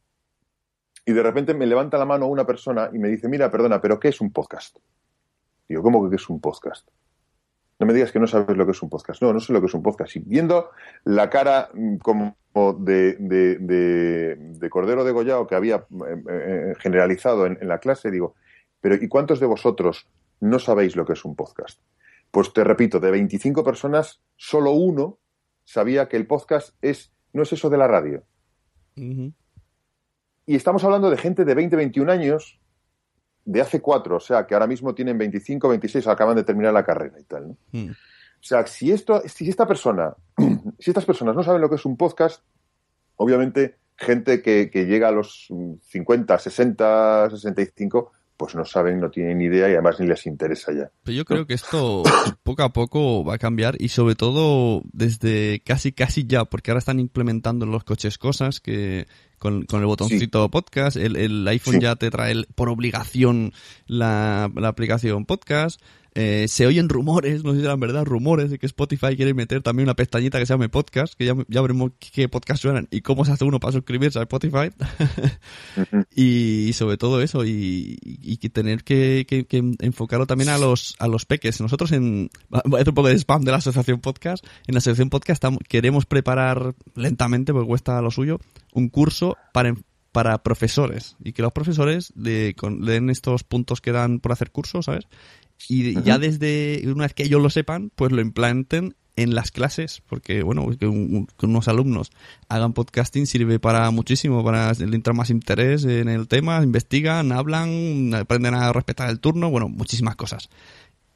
y de repente me levanta la mano una persona y me dice, mira, perdona, pero ¿qué es un podcast? Digo, ¿cómo que es un podcast? No me digas que no sabes lo que es un podcast. No, no sé lo que es un podcast. Y viendo la cara mm, como de, de, Cordero Degollado que había eh, eh, generalizado en, la clase, digo, pero ¿y cuántos de vosotros no sabéis lo que es un podcast? Pues te repito, de 25 personas, solo uno sabía que el podcast es, no es eso de la radio. Y estamos hablando de gente de 20, 21 años de hace cuatro, o sea, que ahora mismo tienen 25, 26, acaban de terminar la carrera y tal, ¿no? Hmm. O sea, si esto, si esta persona, si estas personas no saben lo que es un podcast, obviamente gente que, que llega a los 50, 60, 65, pues no saben, no tienen idea y además ni les interesa ya. Pero yo creo que esto poco a poco va a cambiar y sobre todo desde casi casi ya, porque ahora están implementando en los coches cosas que con, el botoncito podcast, el, iPhone ya te trae por obligación la, la aplicación podcast. Eh, se oyen rumores, no sé si eran verdad, rumores de que Spotify quiere meter también una pestañita que se llame podcast, que ya, ya veremos qué podcast suenan y cómo se hace uno para suscribirse a Spotify. y, sobre todo eso, y, tener que, enfocarlo también a los, a los peques. Nosotros en, voy a hacer un poco de spam de la asociación podcast, en la asociación podcast queremos preparar lentamente, porque cuesta lo suyo, un curso para para profesores y que los profesores le, den estos puntos que dan por hacer cursos, ¿sabes? Y ya desde una vez que ellos lo sepan, pues lo implanten en las clases, porque bueno, que, unos alumnos hagan podcasting sirve para muchísimo, para entrar más interés en el tema, investigan, hablan, aprenden a respetar el turno, bueno, muchísimas cosas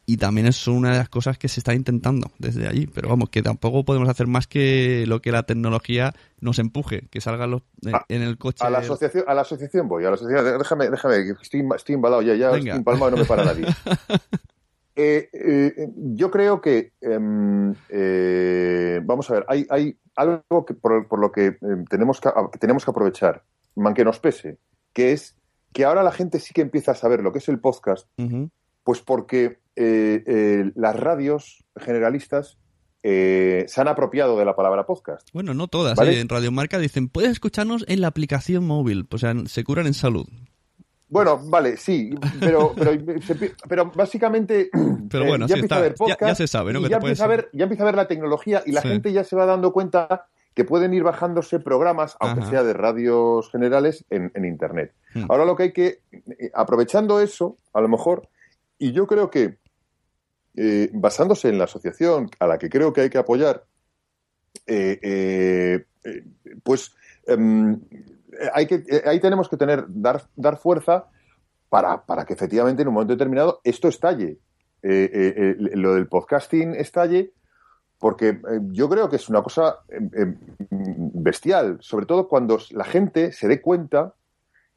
y también es una de las cosas que se está intentando desde allí, pero vamos, que tampoco podemos hacer más que lo que la tecnología nos empuje, que salga los, eh, ah, en el coche. A la asociación, a la asociación voy, a la asociación, déjame, déjame, estoy, estoy embalado ya, ya estoy empalmado y no me para nadie. Eh, eh, yo creo que, em, vamos a ver, hay, hay algo que por, lo que em, tenemos que, tenemos que aprovechar, aunque nos pese, que es que ahora la gente sí que empieza a saber lo que es el podcast, pues porque eh, eh, las radios generalistas eh, se han apropiado de la palabra podcast. Bueno, no todas. En Radio Marca dicen, puedes escucharnos en la aplicación móvil. O sea, se curan en salud. Bueno, vale, sí, pero, pero, básicamente pero bueno, ya empieza a ver podcast, ya, se sabe, ¿no? ya, empieza a ver, ya empieza a ver la tecnología y la gente ya se va dando cuenta que pueden ir bajándose programas, aunque sea de radios generales, en, Internet. Hmm. Ahora lo que hay que, aprovechando eso, a lo mejor, y yo creo que eh, basándose en la asociación a la que creo que hay que apoyar, eh, eh, pues em, hay que, ahí tenemos que tener, dar, dar fuerza para, para, que efectivamente en un momento determinado esto estalle. lo del podcasting estalle, porque yo creo que es una cosa em, em, bestial, sobre todo cuando la gente se dé cuenta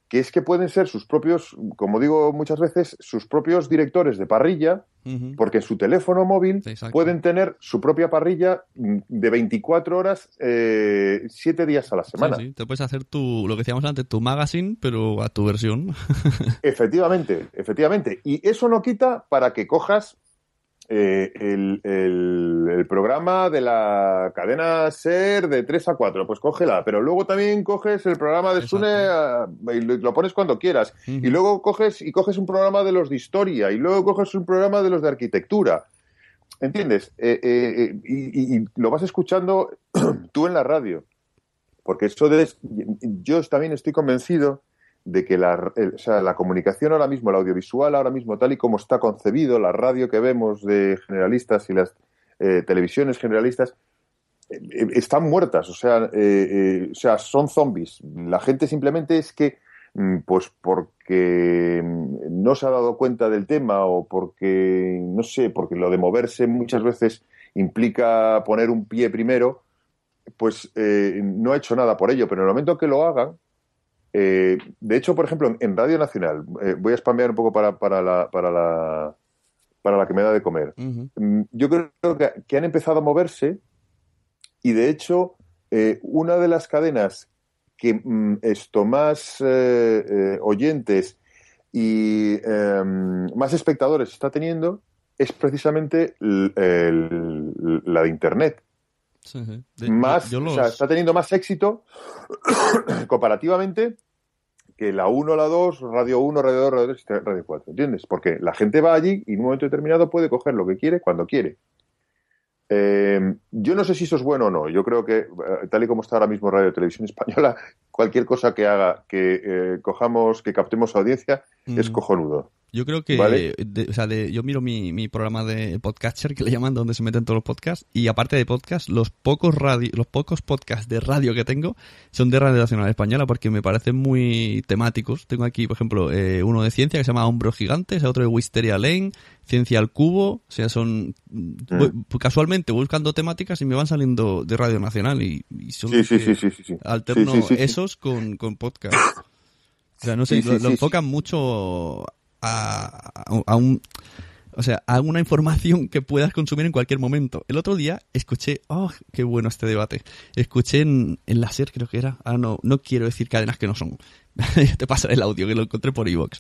que es que pueden ser sus propios, como digo muchas veces, sus propios directores de parrilla, porque en su teléfono móvil pueden tener su propia parrilla de 24 horas, eh, 7 días a la semana. Sí, Te puedes hacer tu, lo que decíamos antes, tu magazine, pero a tu versión. efectivamente, efectivamente. Y eso no quita para que cojas eh, el, el- el programa de la cadena SER de 3 a 4, pues cógela, pero luego también coges el programa de Sune ah, y lo, lo pones cuando quieras. Y luego coges y coges un programa de los de historia y luego coges un programa de los de arquitectura. ¿Entiendes? Eh, eh, eh, y, y- y lo vas escuchando tú en la radio. Porque eso de, yo también estoy convencido de que la, el- o sea, la comunicación ahora mismo, el audiovisual ahora mismo, tal y como está concebido, la radio que vemos de generalistas y las eh, televisiones generalistas, eh, eh, están muertas, o sea, eh, eh, o sea, son zombies. La gente simplemente es que, mm, pues porque mm, no se ha dado cuenta del tema o porque, no sé, porque lo de moverse muchas veces implica poner un pie primero, pues eh, no ha hecho nada por ello, pero en el momento que lo hagan, eh, de hecho, por ejemplo, en, Radio Nacional, eh, voy a spamear un poco para, para, la, para, la, para la que me da de comer. Mm, Yo creo que, que han empezado a moverse y, de hecho, eh, una de las cadenas que mm, esto más oyentes y eh, más espectadores está teniendo es precisamente el- la de Internet Sí, sí. De- más, o sea, está teniendo más éxito comparativamente que la 1, la 2, Radio 1, Radio 2, Radio 3, Radio 4, ¿entiendes? Porque la gente va allí y en un momento determinado puede coger lo que quiere cuando quiere. Eh, yo no sé si eso es bueno o no. Yo creo que, eh, tal y como está ahora mismo Radio Televisión Española, cualquier cosa que haga que eh, cojamos, que captemos audiencia, es Mm. cojonudo. Yo creo que, ¿Vale? de- o sea, de- yo miro mi, mi programa de Podcatcher, que le llaman, donde se meten todos los podcasts, y aparte de podcast, los pocos radio, los pocos podcasts de radio que tengo son de Radio Nacional Española, porque me parecen muy temáticos. Tengo aquí, por ejemplo, eh, uno de ciencia que se llama Hombros Gigantes, otro de Wisteria Lane, Ciencia al Cubo, o sea, son... voy- casualmente voy buscando temáticas y me van saliendo de Radio Nacional, y, y son Sí, sí, sí, alterno esos con, con podcast. O sea, no sé, lo, enfocan mucho a, un... O sea, a una información que puedas consumir en cualquier momento. El otro día escuché, oh, qué bueno este debate. Escuché en, en la SER, creo que era. Ah, no, no quiero decir cadenas que no son. Te pasaré el audio, que lo encontré por iVoox.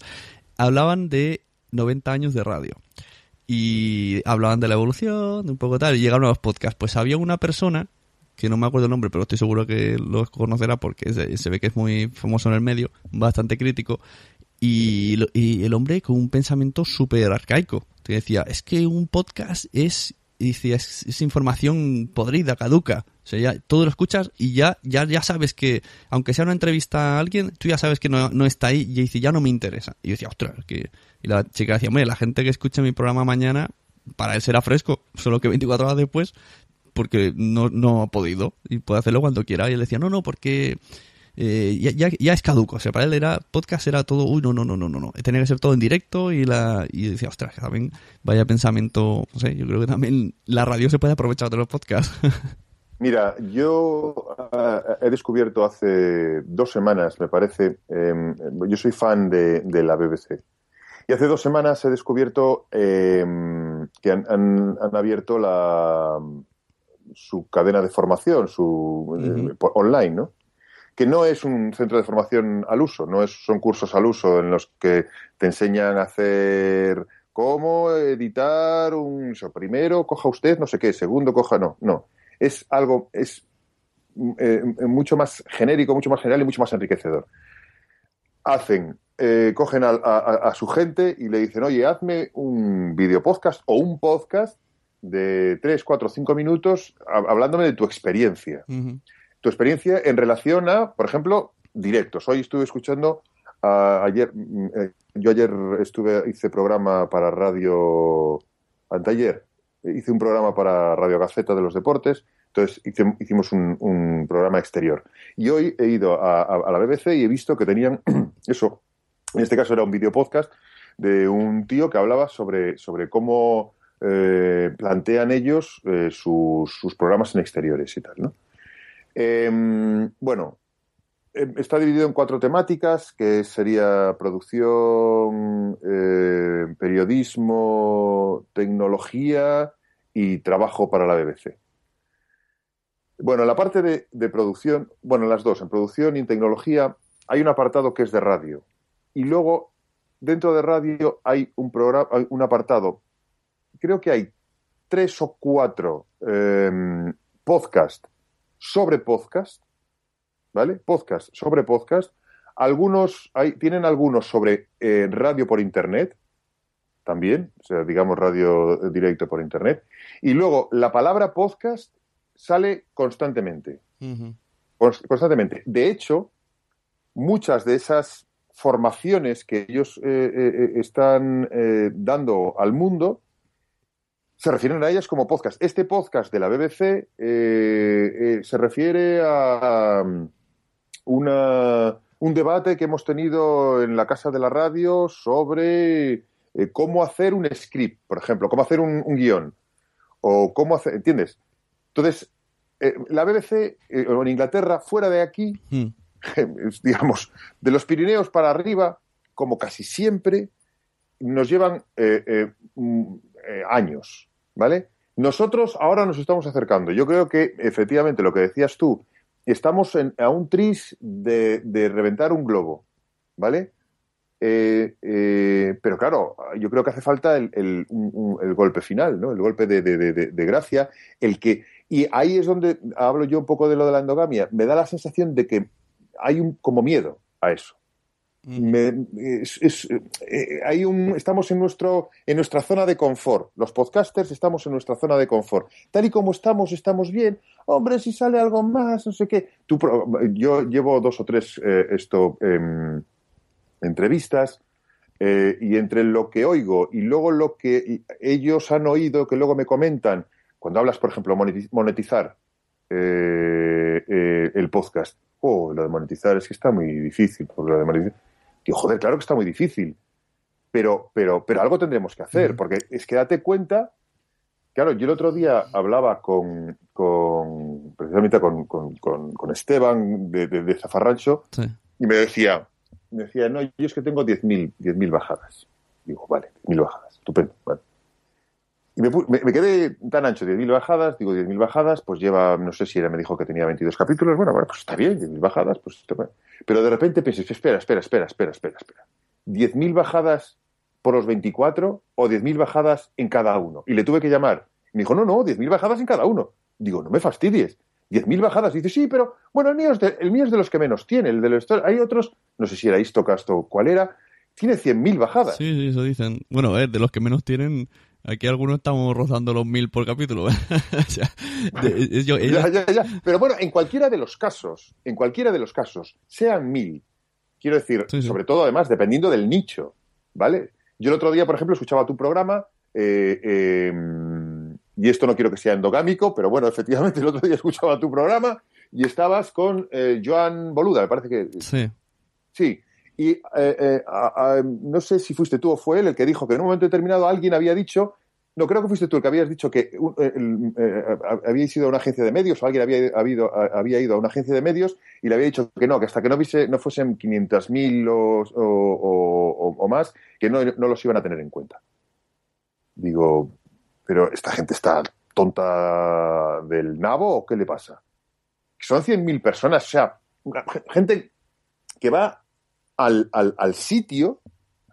Hablaban de 90 años de radio. Y hablaban de la evolución, de un poco tal, y llegaron a los podcasts. Pues había una persona, que no me acuerdo el nombre, pero estoy seguro que lo conocerá porque se, se ve que es muy famoso en el medio, bastante crítico, y, el hombre con un pensamiento súper arcaico. Te decía, es que un podcast es, y es, es información podrida, caduca. O sea, ya todo lo escuchas y ya, ya, ya sabes que, aunque sea una entrevista a alguien, tú ya sabes que no, no está ahí y dice, ya no me interesa. Y yo decía, ostras, que... Y la chica decía, hombre, la gente que escuche mi programa mañana, para él será fresco, solo que 24 horas después, porque no, no ha podido y puede hacerlo cuando quiera. Y él decía, no, no, porque eh, ya, ya, ya es caduco. O sea, para él era podcast era todo, uy, no, no, no, no, no, no. Tenía que ser todo en directo y la y decía, ostras, que también vaya pensamiento, no sé, yo creo que también la radio se puede aprovechar de los podcasts. Mira, yo ah, he descubierto hace dos semanas, me parece, eh, yo soy fan de, de la BBC. Y hace dos semanas he descubierto eh, que han, han- han abierto la, su cadena de formación, su eh, por- online, ¿no? Que no es un centro de formación al uso, no es, son cursos al uso en los que te enseñan a hacer cómo editar un eso, primero coja usted no sé qué, segundo coja no, no. Es algo, es eh, mucho más genérico, mucho más general y mucho más enriquecedor. Hacen, eh, cogen a, a- su gente y le dicen, oye, hazme un video podcast o un podcast de 3, 4, 5 minutos hab- hablándome de tu experiencia. Tu experiencia en relación a, por ejemplo, directos. Hoy estuve escuchando, ayer, mm, eh, yo ayer estuve, hice programa para radio, anteayer, hice un programa para Radio Gaceta de los Deportes, entonces hice- hicimos un, programa exterior. Y hoy he ido a la BBC y he visto que tenían eso, en este caso era un video podcast de un tío que hablaba sobre, sobre cómo eh, plantean ellos eh, sus, sus programas en exteriores y tal, ¿no? Em, bueno, em, está dividido en cuatro temáticas, que sería producción, eh, periodismo, tecnología y trabajo para la BBC. Bueno, en la parte de, producción, bueno, las dos, en producción y en tecnología, hay un apartado que es de radio. Y luego, dentro de radio, hay un programa, un apartado. Creo que hay tres o cuatro eh, podcast sobre podcast, ¿vale? Podcast sobre podcast. Algunos, hay, tienen algunos sobre eh, radio por internet, también, o sea, digamos radio directo por internet. Y luego, la palabra podcast sale constantemente. Cons- Constantemente. De hecho, muchas de esas formaciones que ellos eh, eh, eh, están eh, dando al mundo se refieren a ellas como podcast. Este podcast de la BBC eh, eh, se refiere a um, una, un debate que hemos tenido en la Casa de la Radio sobre eh, cómo hacer un script, por ejemplo, cómo hacer un, un guion, o cómo hacer, ¿entiendes? Entonces, eh, la BBC en Inglaterra, fuera de aquí, Mm. es, digamos, de los Pirineos para arriba, como casi siempre, nos llevan eh, mm, eh, años, ¿vale? Nosotros ahora nos estamos acercando. Yo creo que, efectivamente, lo que decías tú, estamos en- a un tris de, reventar un globo, ¿vale? Eh, eh, pero claro, yo creo que hace falta el, golpe final, ¿no? El golpe de- de gracia, el que y ahí es donde hablo yo un poco de lo de la endogamia. Me da la sensación de que hay un como miedo a eso. Me- eh, hay un, estamos en, nuestro, en nuestra zona de confort. Los podcasters estamos en nuestra zona de confort. Tal y como estamos, estamos bien. Hombre, si sale algo más, no sé qué. Tú yo llevo dos o tres eh, esto, em, entrevistas eh, y entre lo que oigo y luego lo que ellos han oído, que luego me comentan, cuando hablas, por ejemplo, moneti- monetizar eh, eh, el podcast. Oh, lo de monetizar es que está muy difícil. Porque lo de monetizar... Digo, joder, claro que está muy difícil. Pero, pero, pero algo tendremos que hacer, porque es que date cuenta. Claro, yo el otro día hablaba con, con precisamente con, con, con- con Esteban de, de, de Zafarrancho Sí. y me decía, me decía, no, yo es que tengo 10.000 10.000 bajadas. Digo, vale, 10.000 bajadas, estupendo. vale. Y me, me- quedé tan ancho, 10.000 bajadas, digo, 10.000 bajadas, pues lleva, no sé si era, me dijo que tenía 22 capítulos, bueno, bueno, pues está bien, 10.000 bajadas, pues está. Pero de repente pensé, espera, espera, espera, espera, espera, espera. 10.000 bajadas por los 24 o 10.000 bajadas en cada uno. Y le tuve que llamar. Me dijo, no, no, 10.000 bajadas en cada uno. Digo, no me fastidies. 10.000 bajadas. Dice, sí, pero bueno, el mío, es de, el mío es de los que menos tiene. El de los, hay otros, no sé si era Istocast o cuál era, tiene 100.000 bajadas. Sí, sí, eso dicen. Bueno, eh, de los que menos tienen, aquí algunos estamos rozando los mil por capítulo. o sea, de- es- yo- Ya, ellos- ya, ya. Pero bueno, en cualquiera de los casos, en cualquiera de los casos, sean mil, quiero decir, Sí, sí. sobre todo además dependiendo del nicho, ¿vale? Yo el otro día, por ejemplo, escuchaba tu programa eh, eh, y esto no quiero que sea endogámico, pero bueno, efectivamente el otro día escuchaba tu programa y estabas con eh, Joan Boluda, me parece que sí. sí. Y eh, eh, no sé si fuiste tú o fue él el que dijo que en un momento determinado alguien había dicho, no creo que fuiste tú el que habías dicho que eh, eh, habíais ido a una agencia de medios o alguien había, habido, había ido a una agencia de medios y le había dicho que no, que hasta que no, viese, no fuesen 500.000 o, o, o- más, que no, no los iban a tener en cuenta. Digo, pero esta gente está tonta del nabo o qué le pasa? Son 100.000 personas, o sea, gente que va al, al, al sitio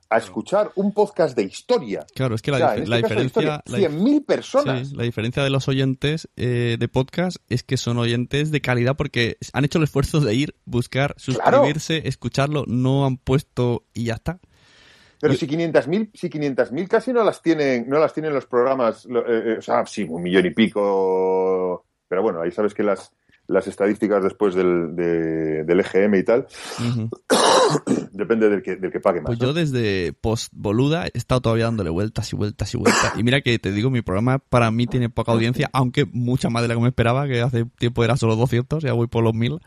a escuchar un podcast de historia. Claro, es que la, O sea, dif- este la diferencia... historia, la dif- 100.000 personas. Sí, la diferencia de los oyentes eh, de podcast es que son oyentes de calidad porque han hecho el esfuerzo de ir, buscar, suscribirse, escucharlo, no han puesto y ya está. Pero Yo- si 500.000 si 500.000 casi no las tienen no las tienen los programas, eh, eh, o sea, sí, un millón y pico, pero bueno, ahí sabes que las las estadísticas después del, de- del EGM y tal, depende del que, del que pague más. Pues ¿no? yo desde post boluda he estado todavía dándole vueltas y vueltas y vueltas. Y mira que te digo, mi programa para mí tiene poca audiencia, aunque mucha más de la que me esperaba, que hace tiempo era solo 200, ya voy por los 1000.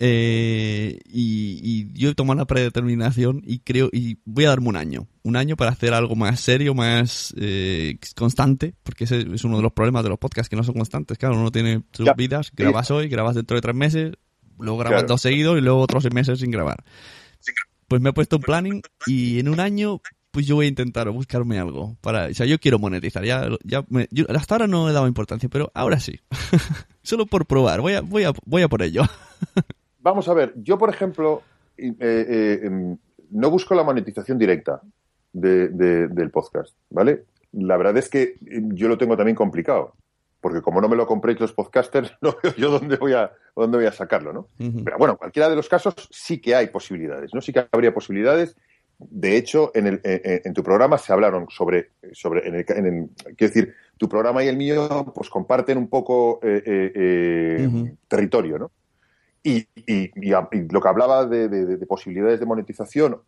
Eh, y, y yo he tomado la predeterminación y creo, y voy a darme un año, un año para hacer algo más serio, más eh, constante, porque ese es uno de los problemas de los podcasts que no son constantes. Claro, uno tiene sus Ya. vidas, grabas hoy, grabas dentro de tres meses, luego grabas Claro. dos seguidos y luego otros seis meses sin grabar. Pues me he puesto un planning y en un año pues yo voy a intentar buscarme algo para, o sea, yo quiero monetizar, ya, ya me- yo hasta ahora no he dado importancia, pero ahora sí. Solo por probar, voy a, voy a, voy a por ello. Vamos a ver, yo por ejemplo eh, eh, em, no busco la monetización directa de- de- del podcast, ¿vale? la verdad es que yo lo tengo también complicado. Porque como no me lo compréis los podcasters, no veo yo dónde voy a, dónde voy a sacarlo, ¿no? Pero bueno, cualquiera de los casos sí que hay posibilidades, ¿no? Sí que habría posibilidades. De hecho, en, el, en, tu programa se hablaron sobre, sobre en el, quiero decir, tu programa y el mío, pues comparten un poco eh, eh, eh, territorio, ¿no? Y, y, lo que hablaba de, posibilidades de monetización,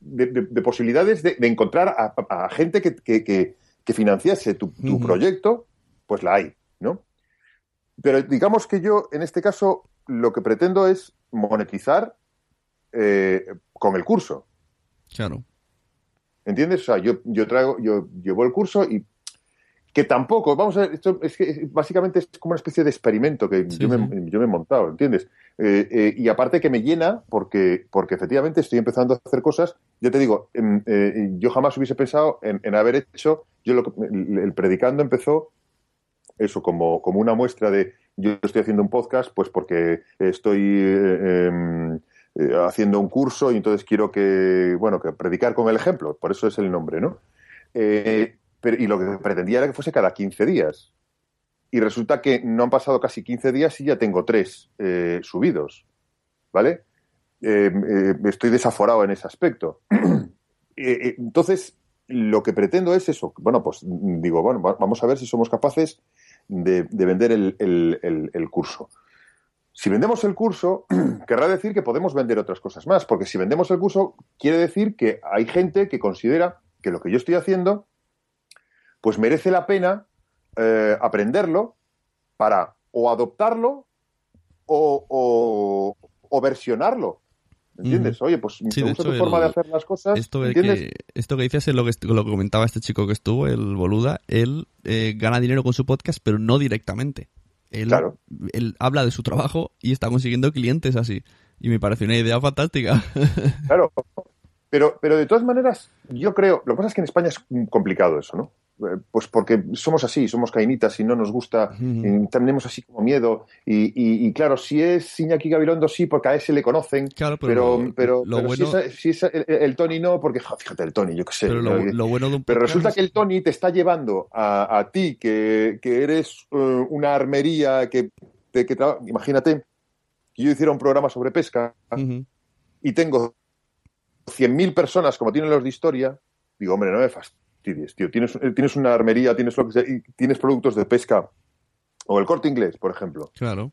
de, posibilidades de, encontrar a, gente que, que, financiase tu, proyecto, pues la hay, ¿no? Pero digamos que yo, en este caso, lo que pretendo es monetizar con el curso. Claro. ¿Entiendes? O sea, yo, yo traigo, yo llevo el curso y que tampoco, vamos a ver, esto es que básicamente es como una especie de experimento que yo, Me, he montado, ¿entiendes? Eh, eh, y aparte que me llena porque, porque efectivamente estoy empezando a hacer cosas, yo te digo, eh, yo jamás hubiese pensado en, haber hecho, yo lo, el, predicando empezó eso como, como una muestra de yo estoy haciendo un podcast pues porque estoy em, haciendo un curso y entonces quiero que, bueno, que predicar con el ejemplo, por eso es el nombre, ¿no? Y lo que pretendía era que fuese cada 15 días. Y resulta que no han pasado casi 15 días y ya tengo tres eh, subidos. ¿Vale? Eh, eh, estoy desaforado en ese aspecto. entonces, lo que pretendo es eso. Bueno, pues digo, bueno, vamos a ver si somos capaces de, vender el, curso. Si vendemos el curso, querrá decir que podemos vender otras cosas más, porque si vendemos el curso, quiere decir que hay gente que considera que lo que yo estoy haciendo pues merece la pena eh, aprenderlo para o adoptarlo o, versionarlo. ¿Entiendes? Oye, pues me gusta tu forma de hacer las cosas. Esto, Que, esto que dices es lo que, lo que comentaba este chico que estuvo, el Boluda. Él eh, gana dinero con su podcast, pero no directamente. Él, claro. él habla de su trabajo y está consiguiendo clientes así. Y me parece una idea fantástica. Claro. Pero, pero de todas maneras, yo creo. Lo que pasa es que en España es complicado eso, ¿no? Eh, pues porque somos así, somos cainitas y no nos gusta, tenemos así como miedo. Y, claro, si es Iñaki Gabilondo, sí, porque a ese le conocen. Claro, pero, pero, si, es, el, Tony no, porque fíjate, el Tony, yo qué sé. Pero, resulta que el Tony te está llevando a, ti, que, eres eh, una armería, que, que imagínate que yo hiciera un programa sobre pesca y tengo 100.000 personas como tienen los de historia, digo, hombre, no me fastidies Tío, tienes, eh, tienes una armería, tienes, lo que tienes productos de pesca, o el corte inglés, por ejemplo. Claro.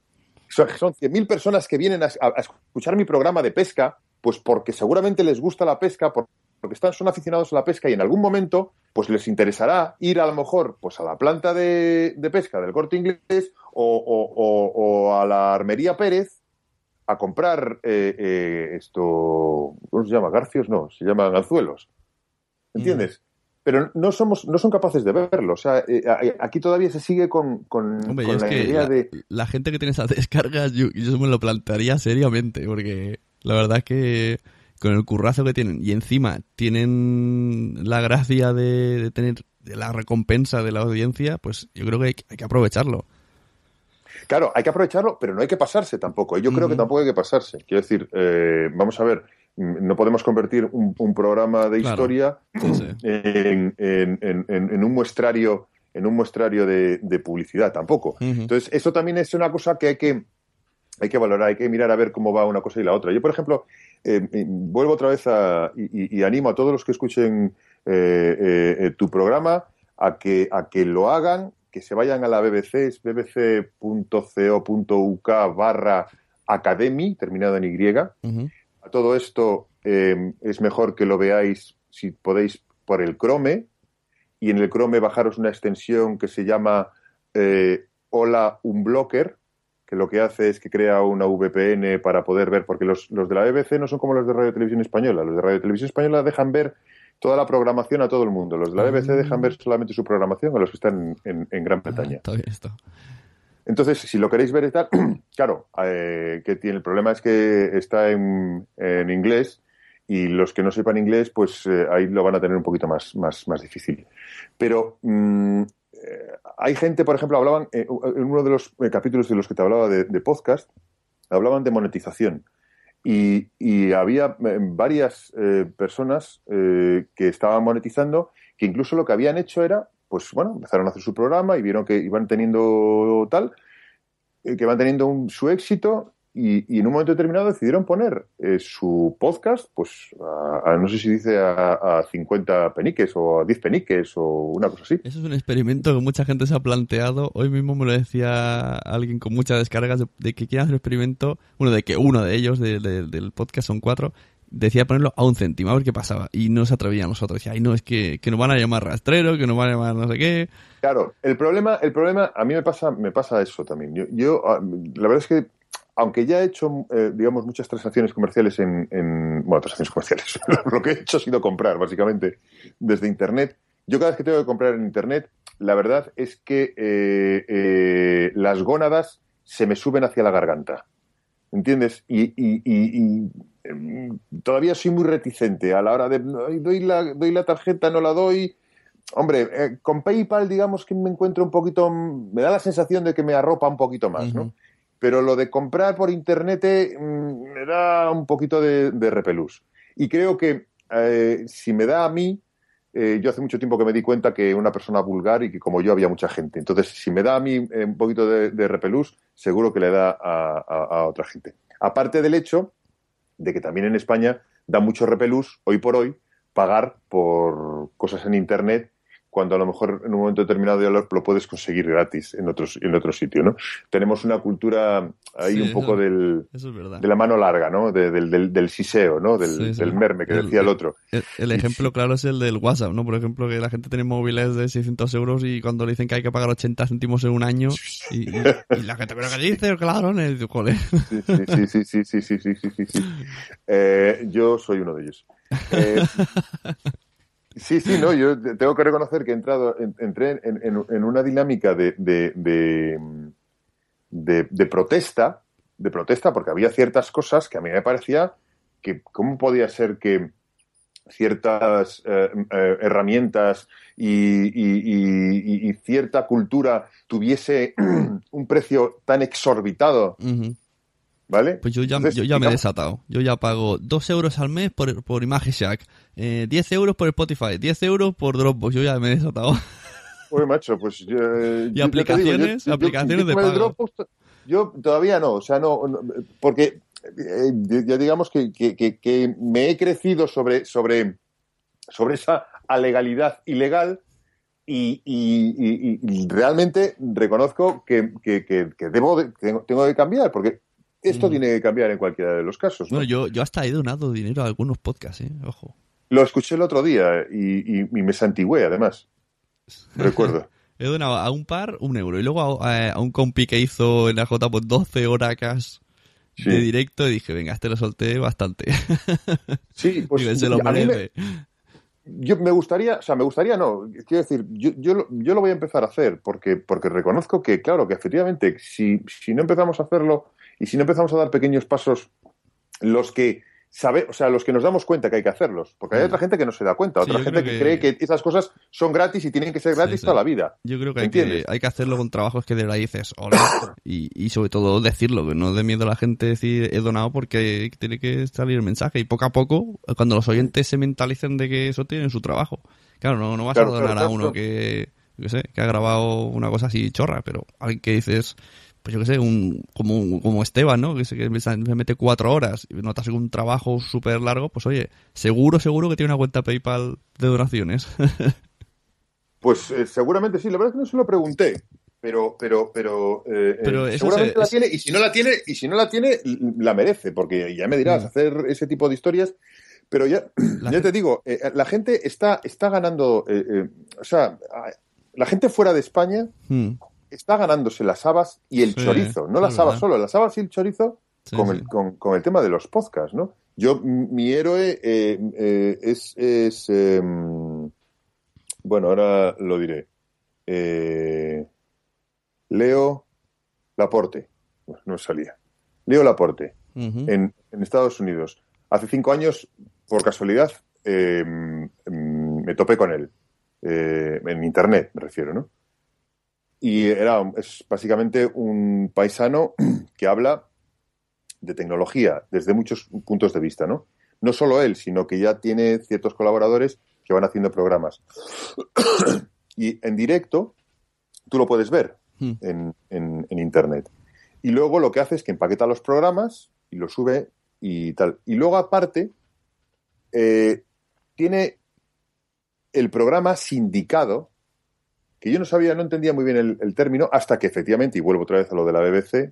Son, son 100.000 personas que vienen a, escuchar mi programa de pesca, pues porque seguramente les gusta la pesca, porque están, son aficionados a la pesca y en algún momento pues les interesará ir a lo mejor pues a la planta de, pesca del corte inglés o, a la armería Pérez a comprar eh, eh, esto, ¿cómo se llama? Garcios, no, se llaman anzuelos. ¿Entiendes? Pero no somos no son capaces de verlo. O sea, eh, aquí todavía se sigue con, con, la idea de... La gente que tiene esas descargas, yo, yo me lo plantearía seriamente, porque la verdad es que con el currazo que tienen y encima tienen la gracia de, tener la recompensa de la audiencia, pues yo creo que hay, que aprovecharlo. Claro, hay que aprovecharlo, pero no hay que pasarse tampoco. Yo creo que tampoco hay que pasarse. Quiero decir, eh, vamos a ver, no podemos convertir un, programa de historia En, un muestrario en un muestrario de, publicidad tampoco. Entonces, eso también es una cosa que hay que hay que valorar, hay que mirar a ver cómo va una cosa y la otra. Yo, por ejemplo, eh, eh, vuelvo otra vez a, y, animo a todos los que escuchen eh, tu programa a que, a que lo hagan, que se vayan a la BBC, es bbc.co.uk barra academy, terminado en Y, a todo esto eh, es mejor que lo veáis, si podéis, por el Chrome. Y en el Chrome bajaros una extensión que se llama eh, Hola Unblocker, que lo que hace es que crea una VPN para poder ver, porque los, de la BBC no son como los de Radio Televisión Española. Los de Radio Televisión Española dejan ver toda la programación a todo el mundo. Los de la BBC dejan ver solamente su programación a los que están en, Gran ah, Bretaña. esto. Entonces, si lo queréis ver y tal, claro, eh, que tiene el problema es que está en, inglés y los que no sepan inglés, pues eh, ahí lo van a tener un poquito más, más, más difícil. Pero mm, eh, hay gente, por ejemplo, hablaban en uno de los capítulos de los que te hablaba de, podcast, hablaban de monetización. Y, había varias personas que estaban monetizando que incluso lo que habían hecho era, pues bueno, empezaron a hacer su programa y vieron que iban teniendo tal, eh, que iban teniendo un, su éxito y, y, en un momento determinado decidieron poner eh, su podcast, pues a, no sé si dice a, a, 50 peniques o a 10 peniques o una cosa así. Eso es un experimento que mucha gente se ha planteado. Hoy mismo me lo decía alguien con muchas descargas de, que quiere hacer un experimento, bueno, de que uno de ellos de, del podcast son cuatro, decía ponerlo a un céntimo, a ver qué pasaba. Y no se atrevían nosotros. Decía, ay, no, es que, que nos van a llamar rastrero, que nos van a llamar no sé qué. Claro, el problema, el problema, a mí me pasa, me pasa eso también. Yo, yo la verdad es que aunque ya he hecho, eh, digamos, muchas transacciones comerciales en, en, bueno, transacciones comerciales, lo que he hecho ha sido comprar, básicamente, desde Internet. Yo cada vez que tengo que comprar en Internet, la verdad es que eh, eh, las gónadas se me suben hacia la garganta. ¿Entiendes? Y, y, y, y, todavía soy muy reticente a la hora de, doy la, doy la tarjeta, no la doy. Hombre, eh, con PayPal, digamos que me encuentro un poquito, me da la sensación de que me arropa un poquito más, uh -huh. ¿no? pero lo de comprar por internet mmm, me da un poquito de, de repelús. Y creo que eh, si me da a mí, eh, yo hace mucho tiempo que me di cuenta que una persona vulgar y que como yo había mucha gente. Entonces, si me da a mí eh, un poquito de, de, repelús, seguro que le da a, a, a, otra gente. Aparte del hecho de que también en España da mucho repelús, hoy por hoy, pagar por cosas en internet cuando a lo mejor en un momento determinado ya lo, lo, puedes conseguir gratis en otros en otro sitio, ¿no? Tenemos una cultura ahí sí, un poco eso, del, eso es de la mano larga, ¿no? De, del, del, del, siseo, ¿no? Del, sí, del merme que el, decía el otro. El, el ejemplo claro es el del WhatsApp, ¿no? Por ejemplo, que la gente tiene móviles de 600 euros y cuando le dicen que hay que pagar 80 céntimos en un año y, y, y la gente, ¿pero qué dice? Claro, ¿no? Sí, sí, sí, sí, sí, sí, sí, sí, sí. Eh, yo soy uno de ellos. Eh, Sí, sí, no, yo tengo que reconocer que he entrado, entré en, en, una dinámica de, de, de, protesta, de protesta, porque había ciertas cosas que a mí me parecía que cómo podía ser que ciertas eh, eh, herramientas y, cierta cultura tuviese un precio tan exorbitado. ¿Vale? Pues yo ya, Entonces, yo ya me he desatado. Yo ya pago 2 euros al mes por, por Image Shack, eh, 10 euros por Spotify, 10 euros por Dropbox. Yo ya me he desatado. Oye, macho, pues yo, ¿Y yo aplicaciones? Digo, yo, aplicaciones de pago. Dropbox, yo todavía no, o sea, no, no porque eh, ya digamos que, que, que, que, me he crecido sobre, sobre, sobre esa alegalidad ilegal y, y, y, y realmente reconozco que, debo de, tengo, tengo que cambiar, porque esto mm. tiene que cambiar en cualquiera de los casos. ¿no? Bueno, yo, yo hasta he donado dinero a algunos podcasts, ¿eh? Ojo. Lo escuché el otro día y, y, y me santigüé, además. Recuerdo. he donado a un par un euro y luego a, a un compi que hizo en la J pues 12 horas sí. de directo y dije, venga, este lo solté bastante. Sí, pues y se lo merece. Me, yo me gustaría, o sea, me gustaría no, quiero decir, yo, yo, yo, lo voy a empezar a hacer porque, porque reconozco que, claro, que efectivamente, si, si no empezamos a hacerlo y si no empezamos a dar pequeños pasos, los que sabe, o sea, los que nos damos cuenta que hay que hacerlos, porque hay otra gente que no se da cuenta, otra sí, gente que, que, cree que esas cosas son gratis y tienen que ser gratis sí, toda la vida. Yo creo que hay, que hay, que hacerlo con trabajos que de verdad dices, hola, y, y, sobre todo decirlo, que no dé miedo a la gente decir he donado porque tiene que salir el mensaje y poco a poco, cuando los oyentes se mentalicen de que eso tiene su trabajo. Claro, no, no vas claro, a donar claro, a uno que, que sé, que ha grabado una cosa así chorra, pero alguien que dices pues yo qué sé, un, como, como Esteban, ¿no? Que se, que se mete cuatro horas y notas un trabajo súper largo, pues oye, seguro, seguro que tiene una cuenta PayPal de donaciones. pues eh, seguramente sí, la verdad es que no se lo pregunté. Pero, pero, pero, eh, pero eh, seguramente se, la tiene, y si no la tiene, y si no la tiene, la merece, porque ya me dirás, mm. hacer ese tipo de historias, pero ya, la ya te digo, la gente está, está ganando, o sea, la gente fuera de España mm está ganándose las habas y el sí, chorizo. No las habas solo, las habas y el chorizo sí, con, el, con, con, el tema de los podcasts, ¿no? Yo, mi héroe eh, eh, es, es eh, bueno, ahora lo diré. Eh, Leo Laporte, no salía. Leo Laporte, uh -huh. en, en, Estados Unidos. Hace cinco años, por casualidad, eh, me topé con él. Eh, en internet, me refiero, ¿no? Y era, es básicamente un paisano que habla de tecnología desde muchos puntos de vista, ¿no? No solo él, sino que ya tiene ciertos colaboradores que van haciendo programas. y en directo, tú lo puedes ver Hmm. en, en- en Internet. Y luego lo que hace es que empaqueta los programas y los sube y tal. Y luego, aparte, eh, tiene el programa sindicado, que yo no sabía, no entendía muy bien el, término, hasta que efectivamente, y vuelvo otra vez a lo de la BBC,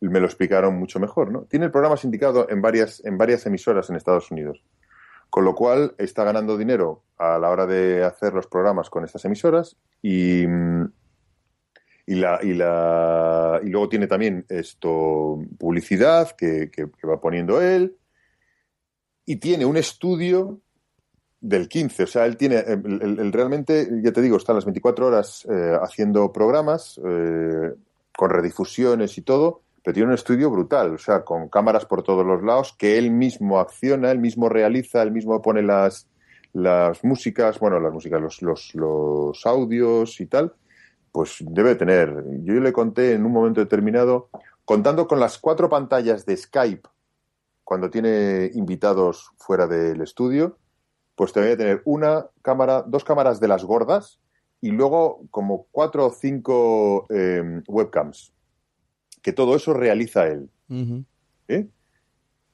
me lo explicaron mucho mejor, ¿no? Tiene el programa sindicado en varias, en varias emisoras en Estados Unidos. Con lo cual está ganando dinero a la hora de hacer los programas con estas emisoras y, y, la, y, la, y luego tiene también esto publicidad que- que va poniendo él y tiene un estudio del 15, o sea, él tiene, el- el realmente, ya te digo, está las 24 horas eh, haciendo programas eh, con redifusiones y todo, pero tiene un estudio brutal, o sea, con cámaras por todos los lados, que él mismo acciona, él mismo realiza, él mismo pone las, las músicas, bueno, las músicas, los, los, los audios y tal, pues debe tener, yo le conté en un momento determinado, contando con las cuatro pantallas de Skype, cuando tiene invitados fuera del estudio, pues te voy a tener una cámara, dos cámaras de las gordas y luego como cuatro o cinco eh, webcams. Que todo eso realiza él. ¿eh?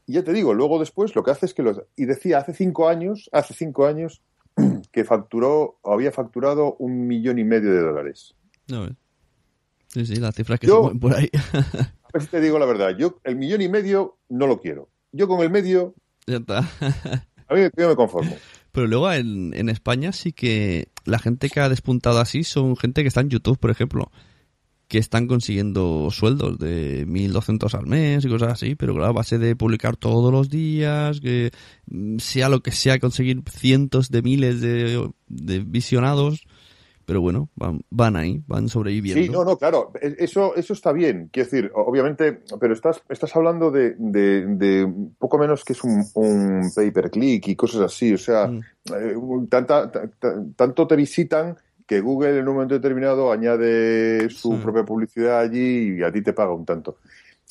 Y ya te digo, luego después lo que hace es que los. Y decía, hace cinco años, hace cinco años, que facturó, había facturado un millón y medio de dólares. Ya ves. Sí, sí, las cifras que Yo- se por ahí. A ver si te digo la verdad, yo el millón y medio no lo quiero. Yo con el medio, ya está. a mí yo me conformo. Pero luego en, en España sí que la gente que ha despuntado así son gente que está en YouTube, por ejemplo, que están consiguiendo sueldos de 1.200 al mes y cosas así, pero claro, a base de publicar todos los días, que mm, sea lo que sea, conseguir cientos de miles de, de visionados, pero bueno, van, van ahí, van sobreviviendo. Sí, no, no, claro, e- eso, eso está bien. Quiero decir, obviamente, pero estás, estás hablando de, de, de poco menos que es un, un pay per click y cosas así. O sea, Mm. eh, tanta- tanto te visitan que Google en un momento determinado añade su Sí. propia publicidad allí y a ti te paga un tanto.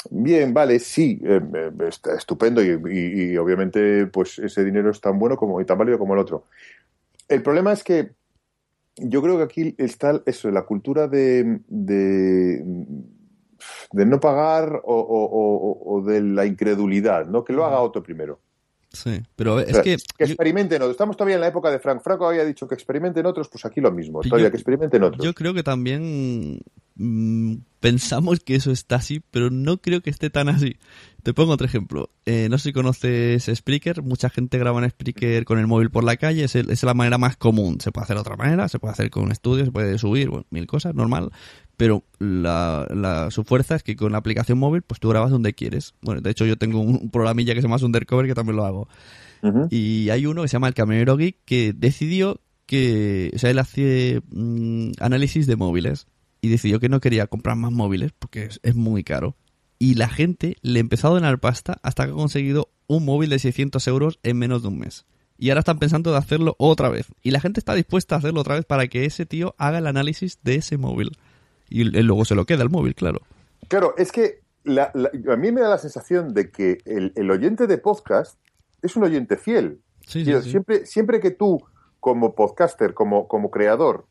Bien, vale, sí, eh, eh, está estupendo y, y- y obviamente pues ese dinero es tan bueno como y tan válido como el otro. El problema es que yo creo que aquí está eso, la cultura de, de, de no pagar o, o- o- o de la incredulidad, ¿no? Que lo haga otro primero. Sí, pero O es sea, que... que experimenten otros. Estamos todavía en la época de Frank. Franco había dicho que experimenten otros, pues aquí lo mismo. Yo- Todavía que experimenten otros. Yo creo que también mm, pensamos que eso está así, pero no creo que esté tan así. Te pongo otro ejemplo. Eh, no sé si conoces Spreaker. Mucha gente graba en Spreaker con el móvil por la calle. Es, el- es la manera más común. Se puede hacer de otra manera, se puede hacer con un estudio, se puede subir, bueno, mil cosas, normal. Pero la, la- su fuerza es que con la aplicación móvil, pues tú grabas donde quieres. Bueno, de hecho yo tengo un, un programilla que se llama Undercover que también lo hago. Y hay uno que se llama el Camionero Geek que decidió que, o sea, él hace mm, análisis de móviles y decidió que no quería comprar más móviles porque es, es muy caro. Y la gente le empezó a donar pasta hasta que ha conseguido un móvil de 600 euros en menos de un mes. Y ahora están pensando de hacerlo otra vez. Y la gente está dispuesta a hacerlo otra vez para que ese tío haga el análisis de ese móvil. Y luego se lo queda el móvil, claro. Claro, es que la- la- a mí me da la sensación de que el, el oyente de podcast es un oyente fiel. Sí, sí, Quiero- sí. Siempre, siempre que tú, como podcaster, como, como creador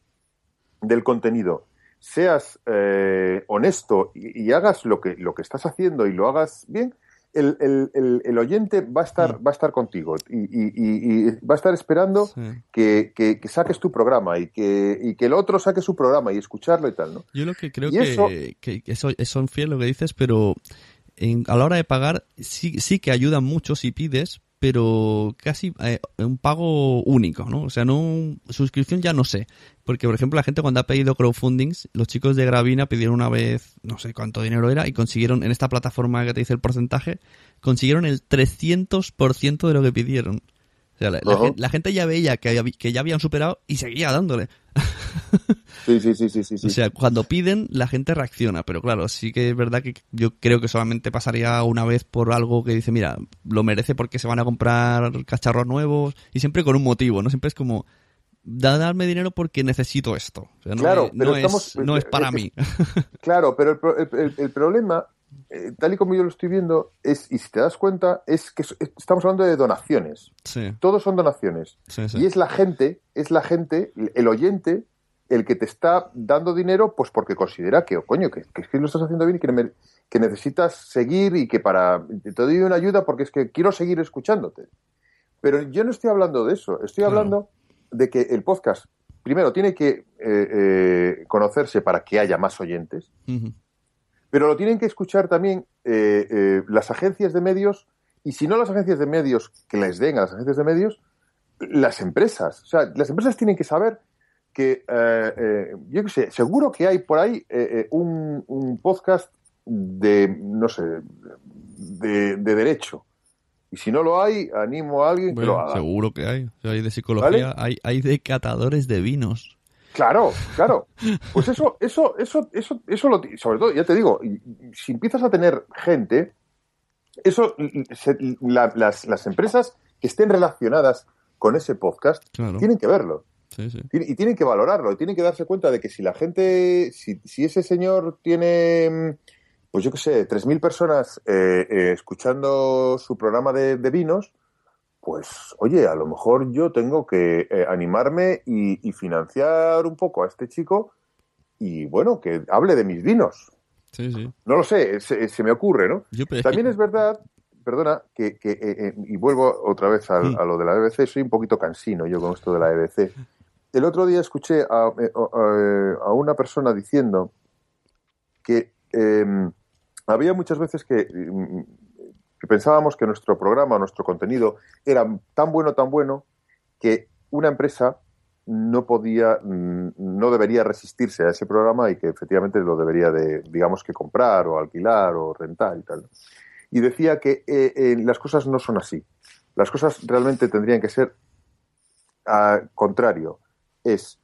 del contenido, seas eh, honesto y, y hagas lo que, lo que estás haciendo y lo hagas bien, el, el- el- el oyente va a estar, va a estar contigo y, y- va a estar esperando Sí. que, que- que saques tu programa y que, y que el otro saque su programa y escucharlo y tal, ¿no? Yo lo que creo que, eso- que, que eso- son fiel lo que dices, pero en- a la hora de pagar sí, sí que ayudan mucho si pides, pero casi eh, un pago único, ¿no? O sea, no suscripción ya no sé. Porque, por ejemplo, la gente cuando ha pedido crowdfundings, los chicos de Gravina pidieron una vez, no sé cuánto dinero era, y consiguieron, en esta plataforma que te dice el porcentaje, consiguieron el 300% de lo que pidieron. O sea, la, gen- la gente ya veía que, que ya habían superado y seguía dándole. Sí, sí, sí, sí, sí. sí. O sea, cuando piden, la gente reacciona, pero claro, sí que es verdad que yo creo que solamente pasaría una vez por algo que dice, mira, lo merece porque se van a comprar cacharros nuevos y siempre con un motivo, ¿no? Siempre es como, da, darme dinero porque necesito esto. O sea, no Claro, es, pero no estamos- es, no es para es- mí. Claro, pero el, pro- el- el- el problema eh, tal y como yo lo estoy viendo, es, y si te das cuenta, es que es- estamos hablando de donaciones. Sí, Todos son donaciones. sí, sí. Y es la gente, es la gente, el oyente, el que te está dando dinero, pues porque considera que, oh, coño, que, que es que lo estás haciendo bien y que, me- que necesitas seguir y que para. Te doy una ayuda porque es que quiero seguir escuchándote. Pero yo no estoy hablando de eso. Estoy hablando de que el podcast, primero, tiene que eh, eh, conocerse para que haya más oyentes. Pero lo tienen que escuchar también eh, las agencias de medios, y si no las agencias de medios que les den a las agencias de medios, las empresas. O sea, las empresas tienen que saber que, eh, eh, yo qué sé, seguro que hay por ahí eh, un, un podcast de, no sé, de, de derecho. Y si no lo hay, animo a alguien que lo haga. seguro que hay. O sea, hay de psicología, hay, hay de catadores de vinos. Claro, claro. Pues eso, eso, eso, eso, eso lo, sobre todo, ya te digo, si empiezas a tener gente, eso, se- la- las, las empresas que estén relacionadas con ese podcast Claro. tienen que verlo Sí, sí. Tiene- y tienen que valorarlo y tienen que darse cuenta de que si la gente, si, si ese señor tiene, pues yo qué sé, 3.000 personas eh, eh, escuchando su programa de, de vinos, pues oye, a lo mejor yo tengo que eh, animarme y, y financiar un poco a este chico y bueno, que hable de mis vinos. Sí, sí. No lo sé, se, se me ocurre, ¿no? Yo También es verdad, perdona, que, que, eh, eh, y vuelvo otra vez Mm. a lo de la BBC, soy un poquito cansino yo con esto de la BBC. El otro día escuché a, eh, a- a una persona diciendo que eh, había muchas veces que, mm, que pensábamos que nuestro programa, nuestro contenido era tan bueno, tan bueno, que una empresa no podía, mm, no debería resistirse a ese programa y que efectivamente lo debería de, digamos que comprar o alquilar o rentar y tal. Y decía que eh, eh, las cosas no son así. Las cosas realmente tendrían que ser al contrario. Es,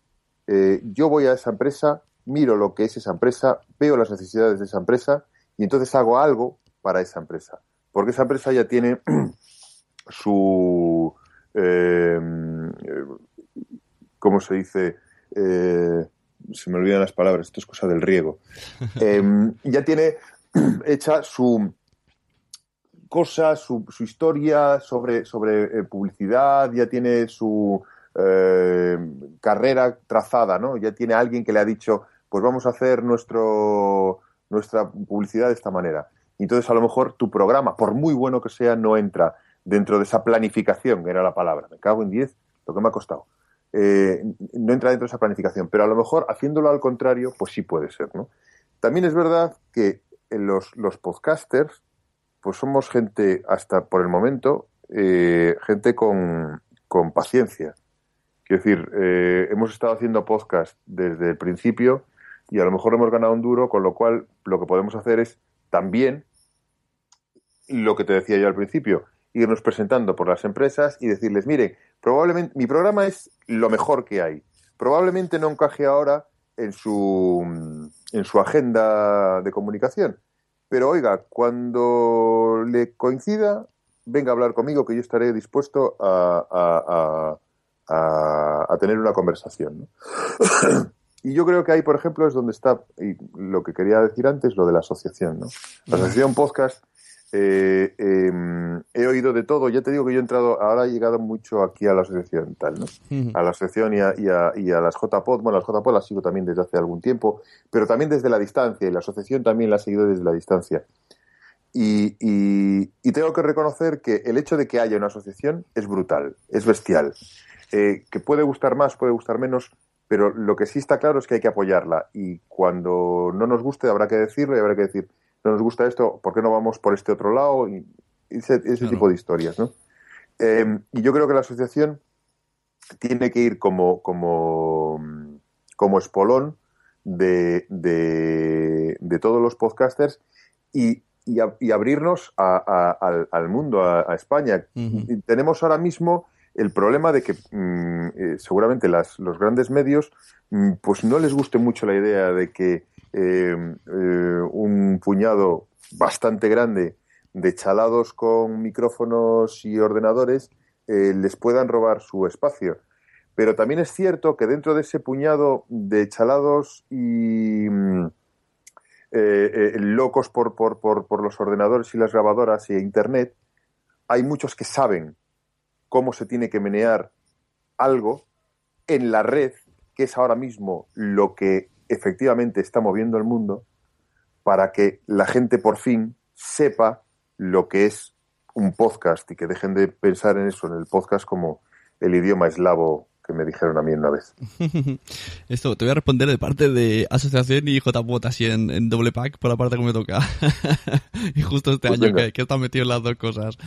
eh, yo voy a esa empresa, miro lo que es esa empresa, veo las necesidades de esa empresa y entonces hago algo para esa empresa. Porque esa empresa ya tiene su... eh, ¿Cómo se dice? Eh, se me olvidan las palabras, esto es cosa del riego. Eh, ya tiene hecha su cosa, su, su historia sobre, sobre publicidad, ya tiene su eh, carrera trazada, ¿no? Ya tiene alguien que le ha dicho, pues vamos a hacer nuestro, nuestra publicidad de esta manera. Y entonces a lo mejor tu programa, por muy bueno que sea, no entra dentro de esa planificación, que era la palabra. Me cago en 10, lo que me ha costado. Eh, no entra dentro de esa planificación, pero a lo mejor haciéndolo al contrario, pues sí puede ser, ¿no? También es verdad que los, los podcasters, pues somos gente, hasta por el momento, eh, gente con, con paciencia. Quiero decir, eh, hemos estado haciendo podcast desde el principio y a lo mejor hemos ganado un duro, con lo cual lo que podemos hacer es también lo que te decía yo al principio, irnos presentando por las empresas y decirles, miren, probablemente mi programa es lo mejor que hay. Probablemente no encaje ahora en su, en su agenda de comunicación. Pero oiga, cuando le coincida, venga a hablar conmigo que yo estaré dispuesto a, a- a tener una conversación. ¿no? y yo creo que ahí, por ejemplo, es donde está y lo que quería decir antes, lo de la asociación. ¿no? La asociación podcast, eh, eh, he oído de todo. Ya te digo que yo he entrado, ahora he llegado mucho aquí a la asociación tal, ¿no? A la asociación y a, y a- y a las JPod. Bueno, las JPod las sigo también desde hace algún tiempo, pero también desde la distancia, y la asociación también la ha seguido desde la distancia. Y, y- y tengo que reconocer que el hecho de que haya una asociación es brutal, es bestial. Eh, que puede gustar más, puede gustar menos, pero lo que sí está claro es que hay que apoyarla. Y cuando no nos guste, habrá que decirlo y habrá que decir, no nos gusta esto, ¿por qué no vamos por este otro lado? Y ese, ese Claro. tipo de historias, ¿no? Eh, y yo creo que la asociación tiene que ir como, como, como espolón de, de, de todos los podcasters y, y, a- y abrirnos a- a- al, al mundo, a, España. Tenemos ahora mismo el problema de que mm, eh, seguramente los grandes medios mm, pues no les guste mucho la idea de que eh, eh, un puñado bastante grande de chalados con micrófonos y ordenadores eh, les puedan robar su espacio. Pero también es cierto que dentro de ese puñado de chalados y, mm, locos por, por, por, por los ordenadores y las grabadoras y Internet, hay muchos que saben cómo se tiene que menear algo en la red, que es ahora mismo lo que efectivamente está moviendo el mundo, para que la gente por fin sepa lo que es un podcast y que dejen de pensar en eso, en el podcast como el idioma eslavo que me dijeron a mí una vez. Esto, te voy a responder de parte de Asociación y JPOT así en, en, doble pack por la parte que me toca. y justo este Pues año que, que está metido en las dos cosas.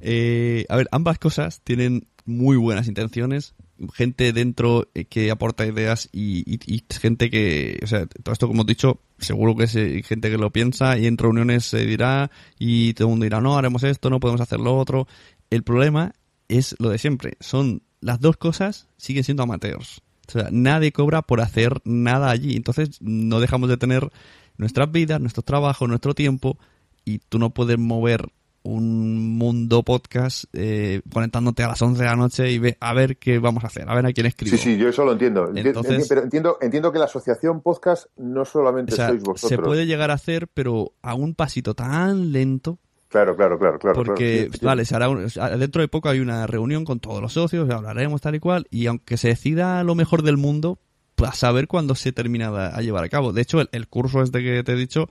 Eh, a ver, ambas cosas tienen muy buenas intenciones. Gente dentro eh, que aporta ideas y, y- y gente que, o sea, todo esto como he dicho, seguro que es gente que lo piensa y en reuniones se dirá y todo el mundo dirá, no, haremos esto, no podemos hacer lo otro. El problema es lo de siempre. Son las dos cosas siguen siendo amateurs. O sea, nadie cobra por hacer nada allí. Entonces, no dejamos de tener nuestras vidas, nuestro trabajo, nuestro tiempo. Y tú no puedes mover un mundo podcast eh, conectándote a las 11 de la noche y ve a ver qué vamos a hacer, a ver a quién escribo. Sí, sí, yo eso lo entiendo. Enti- Entonces- pero entiendo, entiendo que la asociación podcast no solamente O sea, sois vosotros. se puede llegar a hacer, pero a un pasito tan lento Claro, claro, claro, claro. porque, claro, vale, se hará un- dentro de poco hay una reunión con todos los socios, hablaremos tal y cual, y aunque se decida lo mejor del mundo, pues a saber cuándo se termina a llevar a cabo. De hecho, el, el curso este que te he dicho,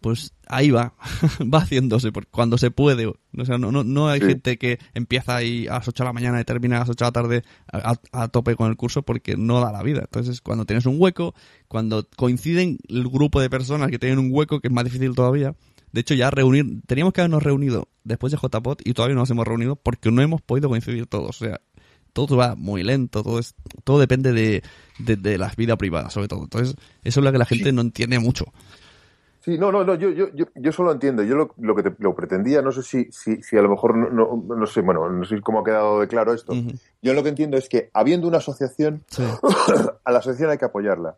pues ahí va, va haciéndose, cuando se puede. O sea, no, no, no hay Sí. gente que empieza ahí a las 8 de la mañana y termina a las 8 de la tarde a tope con el curso porque no da la vida. Entonces, cuando tienes un hueco, cuando coinciden el grupo de personas que tienen un hueco, que es más difícil todavía, de hecho, ya reunir, teníamos que habernos reunido después de JPOT y todavía no nos hemos reunido porque no hemos podido coincidir todos. O sea, todo va muy lento, todo es, todo depende de, de, de la vida privada, sobre todo. Entonces, eso es lo que la gente no entiende mucho. Sí, no, no, no, yo, yo, yo, yo solo entiendo. Yo lo, lo que te- lo pretendía, no sé si, si, si a lo mejor, no, no, no sé, bueno, no sé cómo ha quedado de claro esto. Yo lo que entiendo es que habiendo una asociación, Sí. a la asociación hay que apoyarla,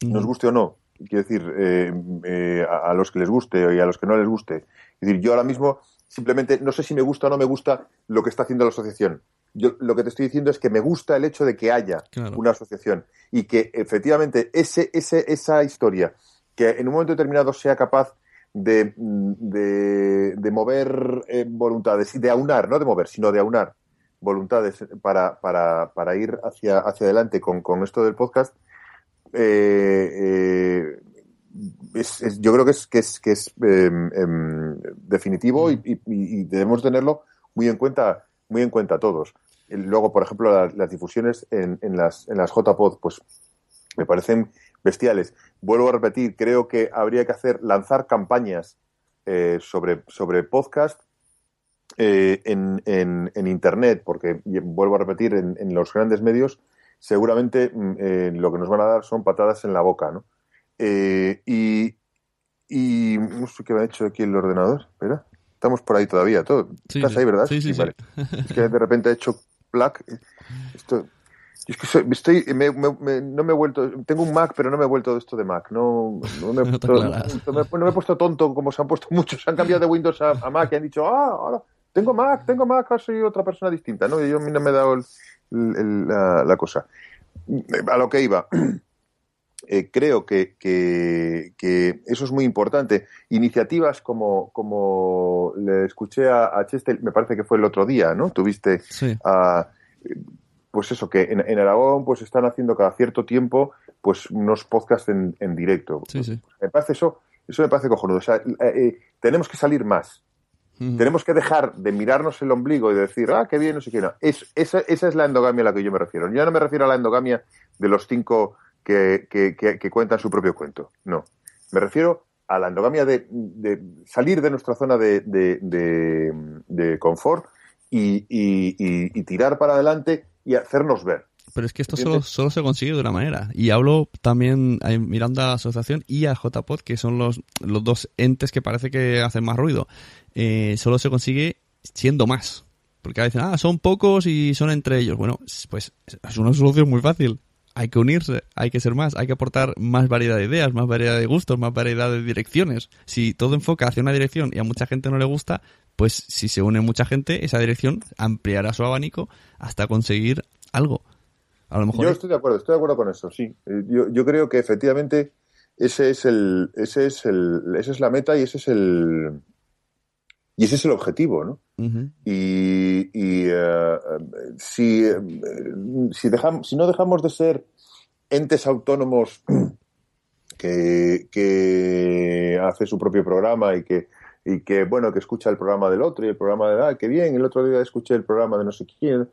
nos guste o no. Quiero decir, eh, eh, a, a los que les guste y a los que no les guste. Es decir, yo ahora mismo simplemente no sé si me gusta o no me gusta lo que está haciendo la asociación. Yo lo que te estoy diciendo es que me gusta el hecho de que haya Claro. una asociación y que efectivamente ese, ese, esa historia que en un momento determinado sea capaz de, de, de mover eh, voluntades y de aunar, no de mover, sino de aunar voluntades para, para, para ir hacia, hacia adelante con, con esto del podcast, eh, eh, es- es- yo creo que es, que es, que es em, em, definitivo y, y- y debemos tenerlo muy en cuenta, muy en cuenta todos. Luego, por ejemplo, la- las difusiones en, en las, en las JPod, pues me parecen bestiales. Vuelvo a repetir, creo que habría que hacer, lanzar campañas eh, sobre, sobre podcast eh, en, en, en Internet, porque vuelvo a repetir, en, en los grandes medios, seguramente mm, eh, lo que nos van a dar son patadas en la boca, ¿no? Eh, y, y no sé qué me ha hecho aquí el ordenador. Espera, estamos por ahí todavía. Todo. Sí, ¿Estás sí. ahí, verdad? Sí, sí, sí. vale. Es que de repente ha hecho plac. Esto, es que soy- estoy, me- me- me- no me he vuelto, tengo un Mac, pero no me he vuelto de esto de Mac. No, no, me, he puesto, aclaras. no me- no me he puesto tonto como se han puesto muchos. Se han cambiado de Windows a, a Mac y han dicho, ah, ahora tengo Mac, tengo Mac, ahora soy otra persona distinta. ¿no? Y yo a mí no me he dado el- la, la cosa. A lo que iba. Eh, creo que, que- que eso es muy importante. Iniciativas como, como le escuché a, a Chester, me parece que fue el otro día, ¿no? Tuviste Sí. a, pues eso, que en, en Aragón pues están haciendo cada cierto tiempo pues unos podcasts en, en directo. Sí, sí. Me parece eso, eso me parece cojonudo. O sea, eh, eh, tenemos que salir más. Tenemos que dejar de mirarnos el ombligo y decir, ah, qué bien, no sé qué. No. Es, esa, esa es la endogamia a la que yo me refiero. Yo no me refiero a la endogamia de los cinco que, que, que- que cuentan su propio cuento. No. Me refiero a la endogamia de, de salir de nuestra zona de, de- de- de confort y, y- y- y tirar para adelante y hacernos ver. Pero es que esto solo, solo se consigue de una manera. Y hablo también mirando a la asociación y a JPod, que son los, los dos entes que parece que hacen más ruido. Eh, solo se consigue siendo más. Porque a veces, ah, son pocos y son entre ellos. Bueno, pues es una solución muy fácil. Hay que unirse, hay que ser más, hay que aportar más variedad de ideas, más variedad de gustos, más variedad de direcciones. Si todo enfoca hacia una dirección y a mucha gente no le gusta, pues si se une mucha gente, esa dirección ampliará su abanico hasta conseguir algo. A lo mejor Yo estoy de acuerdo, estoy de acuerdo con eso, sí. Eh, Yo, yo creo que efectivamente ese es el, ese es el, esa es la meta y ese es el, y ese es el objetivo, ¿no? Y, eh, si, eh, si, dejamos, si no dejamos de ser entes autónomos que, que hace su propio programa y que, y que, bueno, que escucha el programa del otro y el programa de, ah, qué bien, el otro día escuché el programa de no sé quién,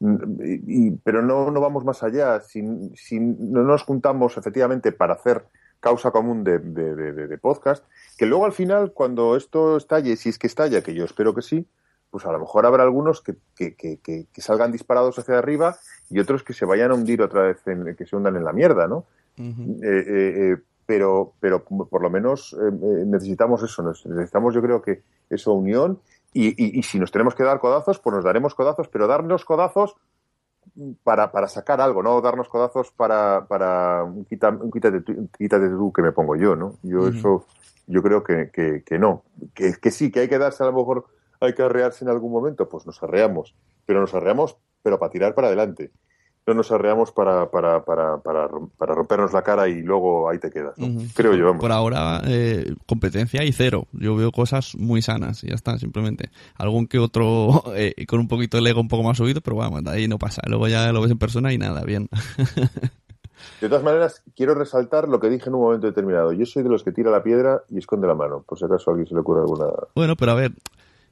y, pero no, no vamos más allá. Si, si no nos juntamos efectivamente para hacer causa común de, de, podcast, que luego al final, cuando esto estalle, si es que estalla, que yo espero que sí, pues a lo mejor habrá algunos que, que, que, que salgan disparados hacia arriba y otros que se vayan a hundir otra vez, en, que se hundan en la mierda, ¿no? Eh, eh, eh, pero, pero por lo menos necesitamos eso, necesitamos yo creo que esa unión y, y, si nos tenemos que dar codazos, pues nos daremos codazos, pero darnos codazos para, para sacar algo, no darnos codazos para, para un, quítate, quítate tú que me pongo yo, ¿no? Yo eso, yo creo que, que, que no, que, que sí, que hay que darse a lo mejor, hay que arrearse en algún momento, pues nos arreamos, pero nos arreamos, pero para tirar para adelante no nos arreamos para, para, para, para, rompernos la cara y luego ahí te quedas, creo yo. Por ahora, eh, competencia y cero. Yo veo cosas muy sanas y ya está, simplemente. Algún que otro eh, con un poquito de ego un poco más subido, pero vamos, ahí no pasa. Luego ya lo ves en persona y nada, bien. De todas maneras, quiero resaltar lo que dije en un momento determinado. Yo soy de los que tira la piedra y esconde la mano, por si acaso a alguien se le ocurre alguna... Bueno, pero a ver,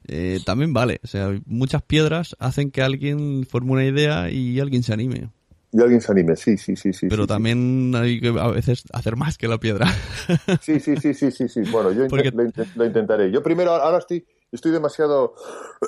eh, también vale. O sea, muchas piedras hacen que alguien forme una idea y alguien se anime. Y alguien se anime, sí, sí, sí. sí Pero también hay que a veces hacer más que la piedra. Sí, sí, sí, sí, sí, sí. Bueno, yo lo, intentaré. Yo primero, ahora estoy, estoy demasiado,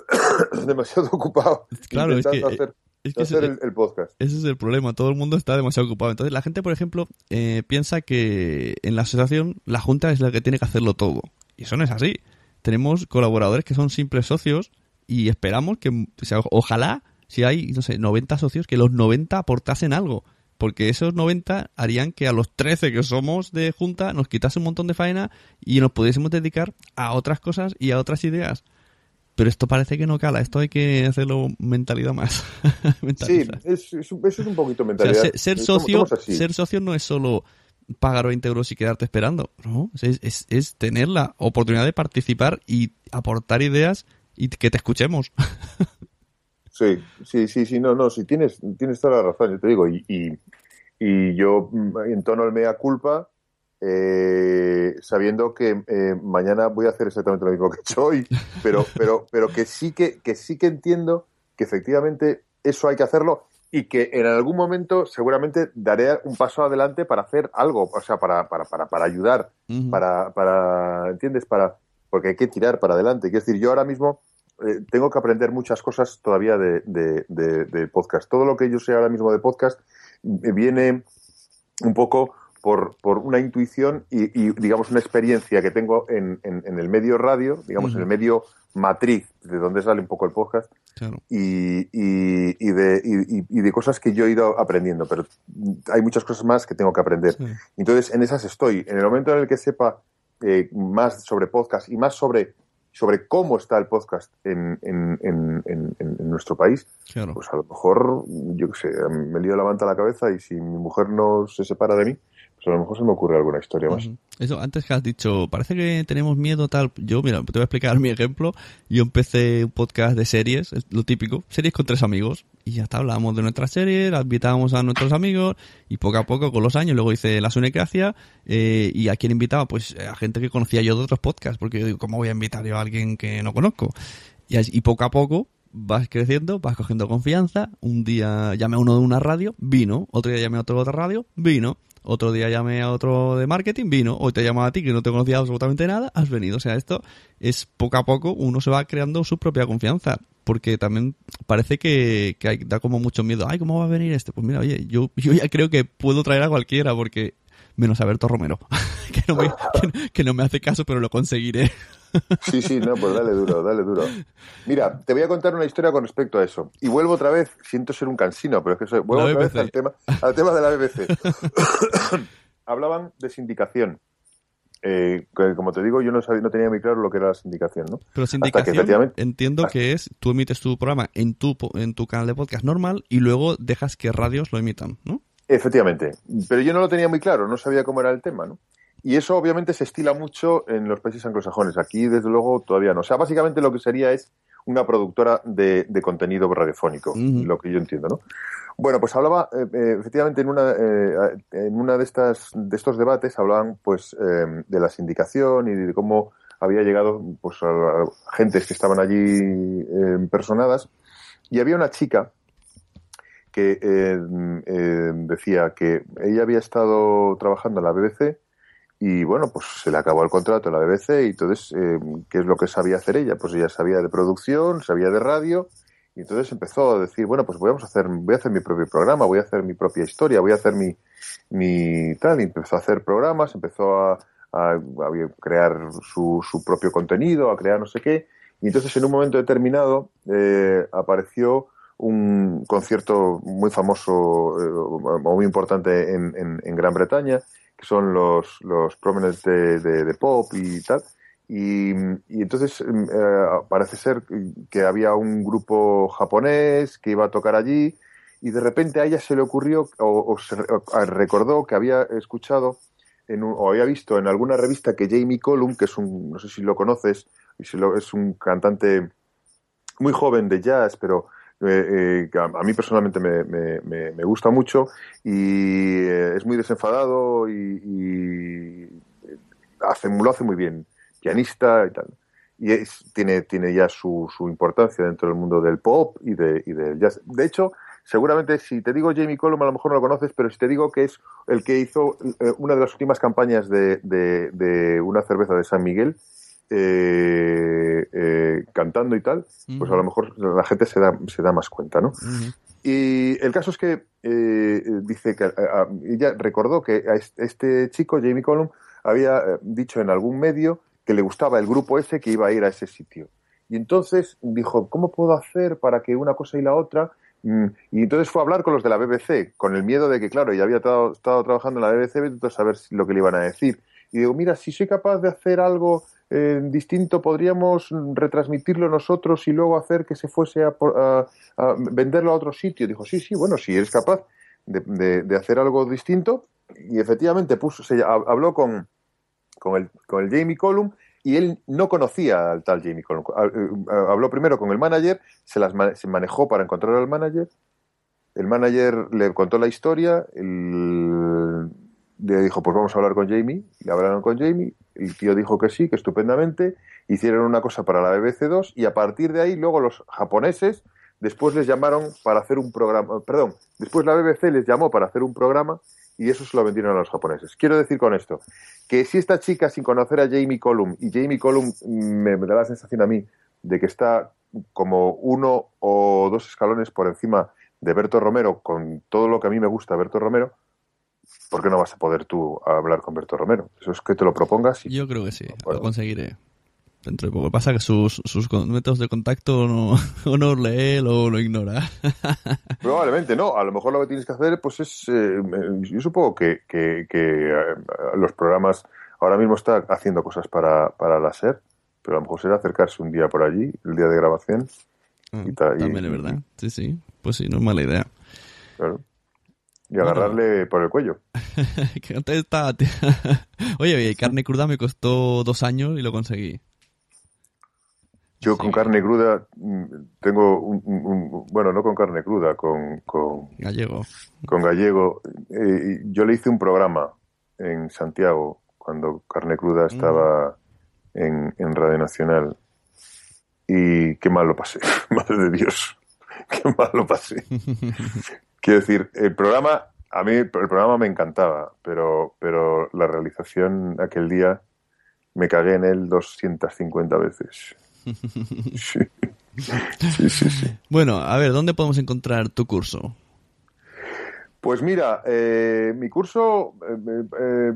demasiado ocupado. Claro, es que, hacer, es que hacer el, podcast. Ese es el problema, todo el mundo está demasiado ocupado. Entonces la gente, por ejemplo, eh, piensa que en la asociación la junta es la que tiene que hacerlo todo. Y eso no es así tenemos colaboradores que son simples socios y esperamos que, o sea, ojalá, si hay, no sé, 90 socios, que los 90 aportasen algo. Porque esos 90 harían que a los 13 que somos de junta nos quitase un montón de faena y nos pudiésemos dedicar a otras cosas y a otras ideas. Pero esto parece que no cala, esto hay que hacerlo mentalidad más. sí, es, eso es un poquito mentalidad. ser, socio, ser socio no es solo pagar 20 euros y quedarte esperando. ¿no? Es, es, tener la oportunidad de participar y aportar ideas y que te escuchemos. Sí, sí, sí, sí, no, no, sí, tienes, tienes toda la razón, yo te digo, y, y, yo mm, en tono al mea culpa, eh, sabiendo que eh, mañana voy a hacer exactamente lo mismo que he hecho hoy, pero, pero, pero que sí que, que sí que entiendo que efectivamente eso hay que hacerlo y que en algún momento seguramente daré un paso adelante para hacer algo, o sea, para, para, para, para ayudar, para, para, ¿entiendes? Para, porque hay que tirar para adelante. Quiero decir, yo ahora mismo eh, tengo que aprender muchas cosas todavía de, de, de, podcast. Todo lo que yo sé ahora mismo de podcast eh, viene un poco por, por una intuición y, digamos, una experiencia que tengo en, en, el medio radio, digamos, en el medio matriz, de donde sale un poco el podcast, y, y, de, y, de cosas que yo he ido aprendiendo, pero hay muchas cosas más que tengo que aprender. Entonces, en esas estoy. En el momento en el que sepa eh, más sobre podcast y más sobre sobre cómo está el podcast en, en, en, en nuestro país, pues a lo mejor, yo qué sé, me lío la manta a la cabeza y si mi mujer no se separa de mí, pues a lo mejor se me ocurre alguna historia más. Eso, antes que has dicho, parece que tenemos miedo tal. Yo, mira, te voy a explicar mi ejemplo. Yo empecé un podcast de series, es lo típico, series con tres amigos. Y ya está, hablábamos de nuestras series, invitábamos a nuestros amigos, y poco a poco, con los años, luego hice la Sunecracia, eh, y a quién invitaba, pues a gente que conocía yo de otros podcasts, porque yo digo, ¿cómo voy a invitar yo a alguien que no conozco? Y, y poco a poco, vas creciendo, vas cogiendo confianza. Un día llamé a uno de una radio, vino. Otro día llamé a otro de otra radio, vino. Otro día llamé a otro de marketing, vino. Hoy te llamo a ti que no te conocía absolutamente nada, has venido. O sea, esto es poco a poco uno se va creando su propia confianza. Porque también parece que, que da como mucho miedo. Ay, ¿cómo va a venir este? Pues mira, oye, yo, yo ya creo que puedo traer a cualquiera porque menos a Berto Romero, que, no me, que no me hace caso, pero lo conseguiré. Sí, sí, no, pues dale duro, dale duro. Mira, te voy a contar una historia con respecto a eso. Y vuelvo otra vez, siento ser un cansino, pero es que soy, vuelvo otra vez al tema, al tema de la BBC. Hablaban de sindicación. Eh, como te digo, yo no, sabía, no tenía muy claro lo que era la sindicación, ¿no? Pero sindicación entiendo que es, tú emites tu programa en tu, en tu canal de podcast normal y luego dejas que radios lo emitan, ¿no? Efectivamente. Pero yo no lo tenía muy claro, no sabía cómo era el tema, ¿no? Y eso obviamente se estila mucho en los países anglosajones. Aquí, desde luego, todavía no. O sea, básicamente lo que sería es una productora de, de contenido radiofónico, lo que yo entiendo, ¿no? Bueno, pues hablaba, eh, eh, efectivamente, en una, eh, en una de estas de estos debates hablaban, pues, eh, de la sindicación y de cómo había llegado, pues, a, gentes que estaban allí eh, personadas. Y había una chica que eh, decía que ella había estado trabajando en la BBC y bueno, pues se le acabó el contrato en la BBC y entonces, eh, ¿qué es lo que sabía hacer ella? Pues ella sabía de producción, sabía de radio y entonces empezó a decir, bueno, pues voy a hacer, voy a hacer mi propio programa, voy a hacer mi propia historia, voy a hacer mi, mi tal, y empezó a hacer programas, empezó a, crear su, su propio contenido, a crear no sé qué, y entonces en un momento determinado eh, apareció un concierto muy famoso eh, o muy importante en, en, en, Gran Bretaña, son los, los de, de, pop y tal. Y, entonces eh, parece ser que había un grupo japonés que iba a tocar allí y de repente a ella se le ocurrió o, se recordó que había escuchado en un, o había visto en alguna revista que Jamie Cullum, que es un, no sé si lo conoces, es un cantante muy joven de jazz, pero eh, eh, a, mí personalmente me, me, me, gusta mucho y eh, es muy desenfadado y, y hace, lo hace muy bien, pianista y tal. Y es, tiene, tiene ya su, su, importancia dentro del mundo del pop y, de, y del jazz. De hecho, seguramente si te digo Jamie Cullum a lo mejor no lo conoces, pero si te digo que es el que hizo eh, una de las últimas campañas de, de una cerveza de San Miguel, eh, eh, cantando y tal, pues a lo mejor la gente se da, se da más cuenta, ¿no? Uh -huh. Y el caso es que eh, dice que a, a, ella recordó que a este chico, Jamie Cullum, había eh, dicho en algún medio que le gustaba el grupo ese que iba a ir a ese sitio. Y entonces dijo, ¿cómo puedo hacer para que una cosa y la otra? Mm, y entonces fue a hablar con los de la BBC, con el miedo de que, claro, ya había estado, estado trabajando en la BBC, entonces a ver lo que le iban a decir. Y digo, mira, si soy capaz de hacer algo eh, distinto, podríamos retransmitirlo nosotros y luego hacer que se fuese a, a, venderlo a otro sitio. Dijo, sí, sí, bueno, si eres capaz de hacer algo distinto. Y efectivamente puso, se, habló con, con, el, con el Jamie Column y él no conocía al tal Jamie Column. Eh, habló primero con el manager, se las se manejó para encontrar al manager. El manager le contó la historia, el, le dijo, pues vamos a hablar con Jamie, y hablaron con Jamie, el tío dijo que sí, que estupendamente, hicieron una cosa para la BBC2 y a partir de ahí luego los japoneses después les llamaron para hacer un programa, perdón, después la BBC les llamó para hacer un programa y eso se lo vendieron a los japoneses. Quiero decir con esto que si esta chica sin conocer a Jamie Column y Jamie Column me, me da la sensación a mí de que está como uno o dos escalones por encima de Berto Romero con todo lo que a mí me gusta Berto Romero, ¿por qué no vas a poder tú hablar con Berto Romero? Eso es que te lo propongas. Y... Yo creo que sí, bueno. lo conseguiré. Dentro de poco. Pasa que sus, sus métodos de contacto no, o no lee o lo ignora. Probablemente no. A lo mejor lo que tienes que hacer pues es... Eh, yo supongo que, que, que eh, los programas... Ahora mismo está haciendo cosas para, para la SER, pero a lo mejor será acercarse un día por allí, el día de grabación. Ah, y tal, también es verdad. Sí, sí. Pues sí, no es mala idea. Claro y agarrarle por el cuello. que antes está... Oye, carne cruda me costó dos años y lo conseguí. Yo sí. con carne cruda mm, tengo un, un, un, bueno, no con carne cruda, con, con gallego. Con gallego. Eh, yo le hice un programa en Santiago cuando carne cruda estaba mm. en, en Radio Nacional y qué mal lo pasé, madre de Dios, qué mal lo pasé. Quiero decir, el programa, a mí el programa me encantaba, pero, pero la realización aquel día me cagué en él 250 veces. Sí. sí, sí. Bueno, a ver, ¿dónde podemos encontrar tu curso? Pues mira, eh, mi curso eh, eh,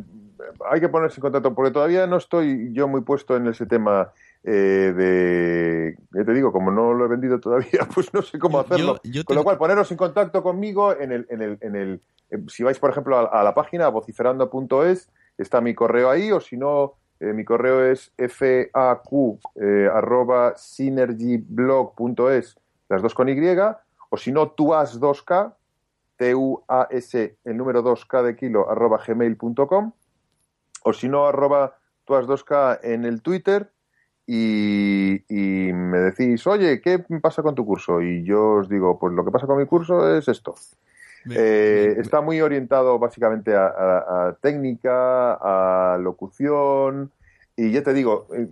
hay que ponerse en contacto porque todavía no estoy yo muy puesto en ese tema eh, de, ya te digo, como no lo he vendido todavía, pues no sé cómo hacerlo. Yo. Con lo cual, poneros en contacto conmigo en el, en el, en el eh, si vais, por ejemplo, a, a la página vociferando.es, está mi correo ahí, o si no, eh, mi correo es faq eh, las dos con Y, o si no, tuas2k, T-U-A-S, el número 2K de kilo, arroba gmail.com o si no, arroba tuas2k en el Twitter y, y me decís, oye, ¿qué pasa con tu curso? Y yo os digo, pues lo que pasa con mi curso es esto. Eh, está muy orientado básicamente a, a- a técnica, a locución. Y ya te digo, eh,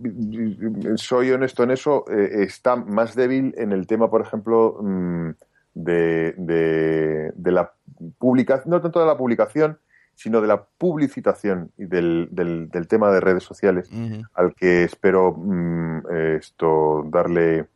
soy honesto en eso, eh, está más débil en el tema, por ejemplo, mm, de, de- de la publicación, no tanto de la publicación, sino de la publicitación y del, del- del tema de redes sociales, al que espero mm, eh, esto darle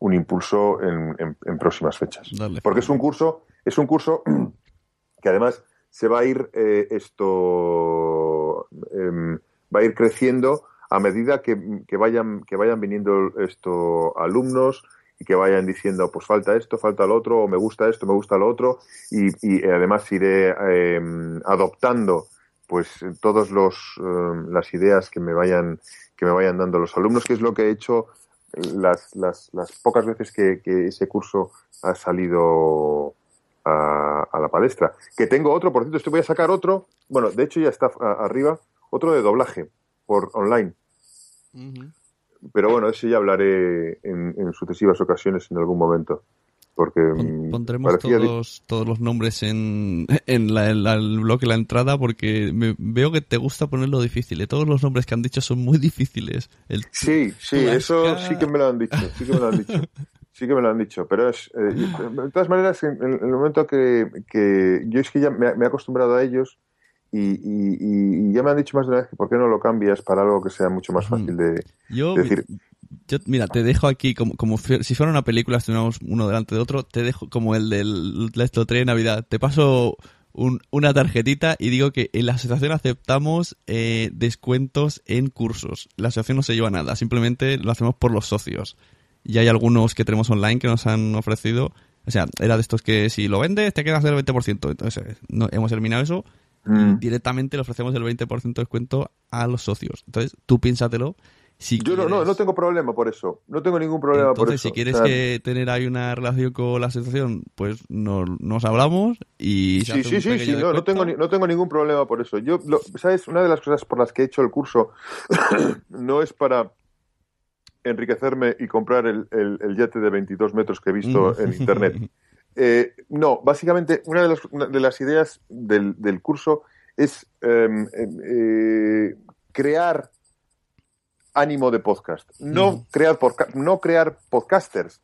un impulso en, en- en próximas fechas. Porque es un curso, es un curso que además se va a ir eh, esto em, va a ir creciendo a medida que, que vayan que vayan viniendo esto alumnos y que vayan diciendo pues falta esto falta lo otro o me gusta esto me gusta lo otro y, y además iré em, adoptando pues todos los em, las ideas que me vayan que me vayan dando los alumnos que es lo que he hecho las, las, las pocas veces que, que ese curso ha salido a, a la palestra. Que tengo otro, por cierto, estoy voy a sacar otro, bueno, de hecho ya está arriba, otro de doblaje por online. Ujú. Pero bueno, ese ya hablaré en, en sucesivas ocasiones en algún momento. Porque mm, Pondremos todos, todos los nombres en, en, la, en la- el blog, en la entrada, porque me- veo que te gusta ponerlo difícil. y Todos los nombres que han dicho son muy difíciles. El, Sí, sí, eso sí que me lo han dicho, sí que me lo han dicho. Sí que me lo han dicho, pero es, eh, de todas maneras, en, en el momento que, que yo es que ya me, me he acostumbrado a ellos y, y- y- ya me han dicho más de una vez que por qué no lo cambias para algo que sea mucho más fácil de, Yo, de decir. yo- mira, te dejo aquí como, como si fuera una película, estuviéramos uno delante de otro, te dejo como el del la lotería de Navidad. Te paso un- una tarjetita y digo que en la asociación aceptamos eh, descuentos en cursos. La asociación no se lleva nada, simplemente lo hacemos por los socios. Y hay algunos que tenemos online que nos han ofrecido. O sea, era de estos que si lo vendes te quedas del 20%. Entonces, no, hemos eliminado eso Mm. directamente le ofrecemos el 20% de descuento a los socios. Entonces, tú piénsatelo. Si Yo no, no, no tengo problema por eso. No tengo ningún problema por eso. si quieres que tener ahí una relación con la asociación, pues nos, nos hablamos y se Sí, hace sí, un sí, sí, no, no tengo, no tengo ningún problema por eso. Yo, lo- ¿sabes? Una de las cosas por las que he hecho el curso no es para enriquecerme y comprar el, el- el yate de 22 metros que he visto Mm. en internet. Eh, no, básicamente una de, las- una de las ideas del, del curso es em, em, eh, crear ánimo de podcast. No, crear podca- no crear podcasters,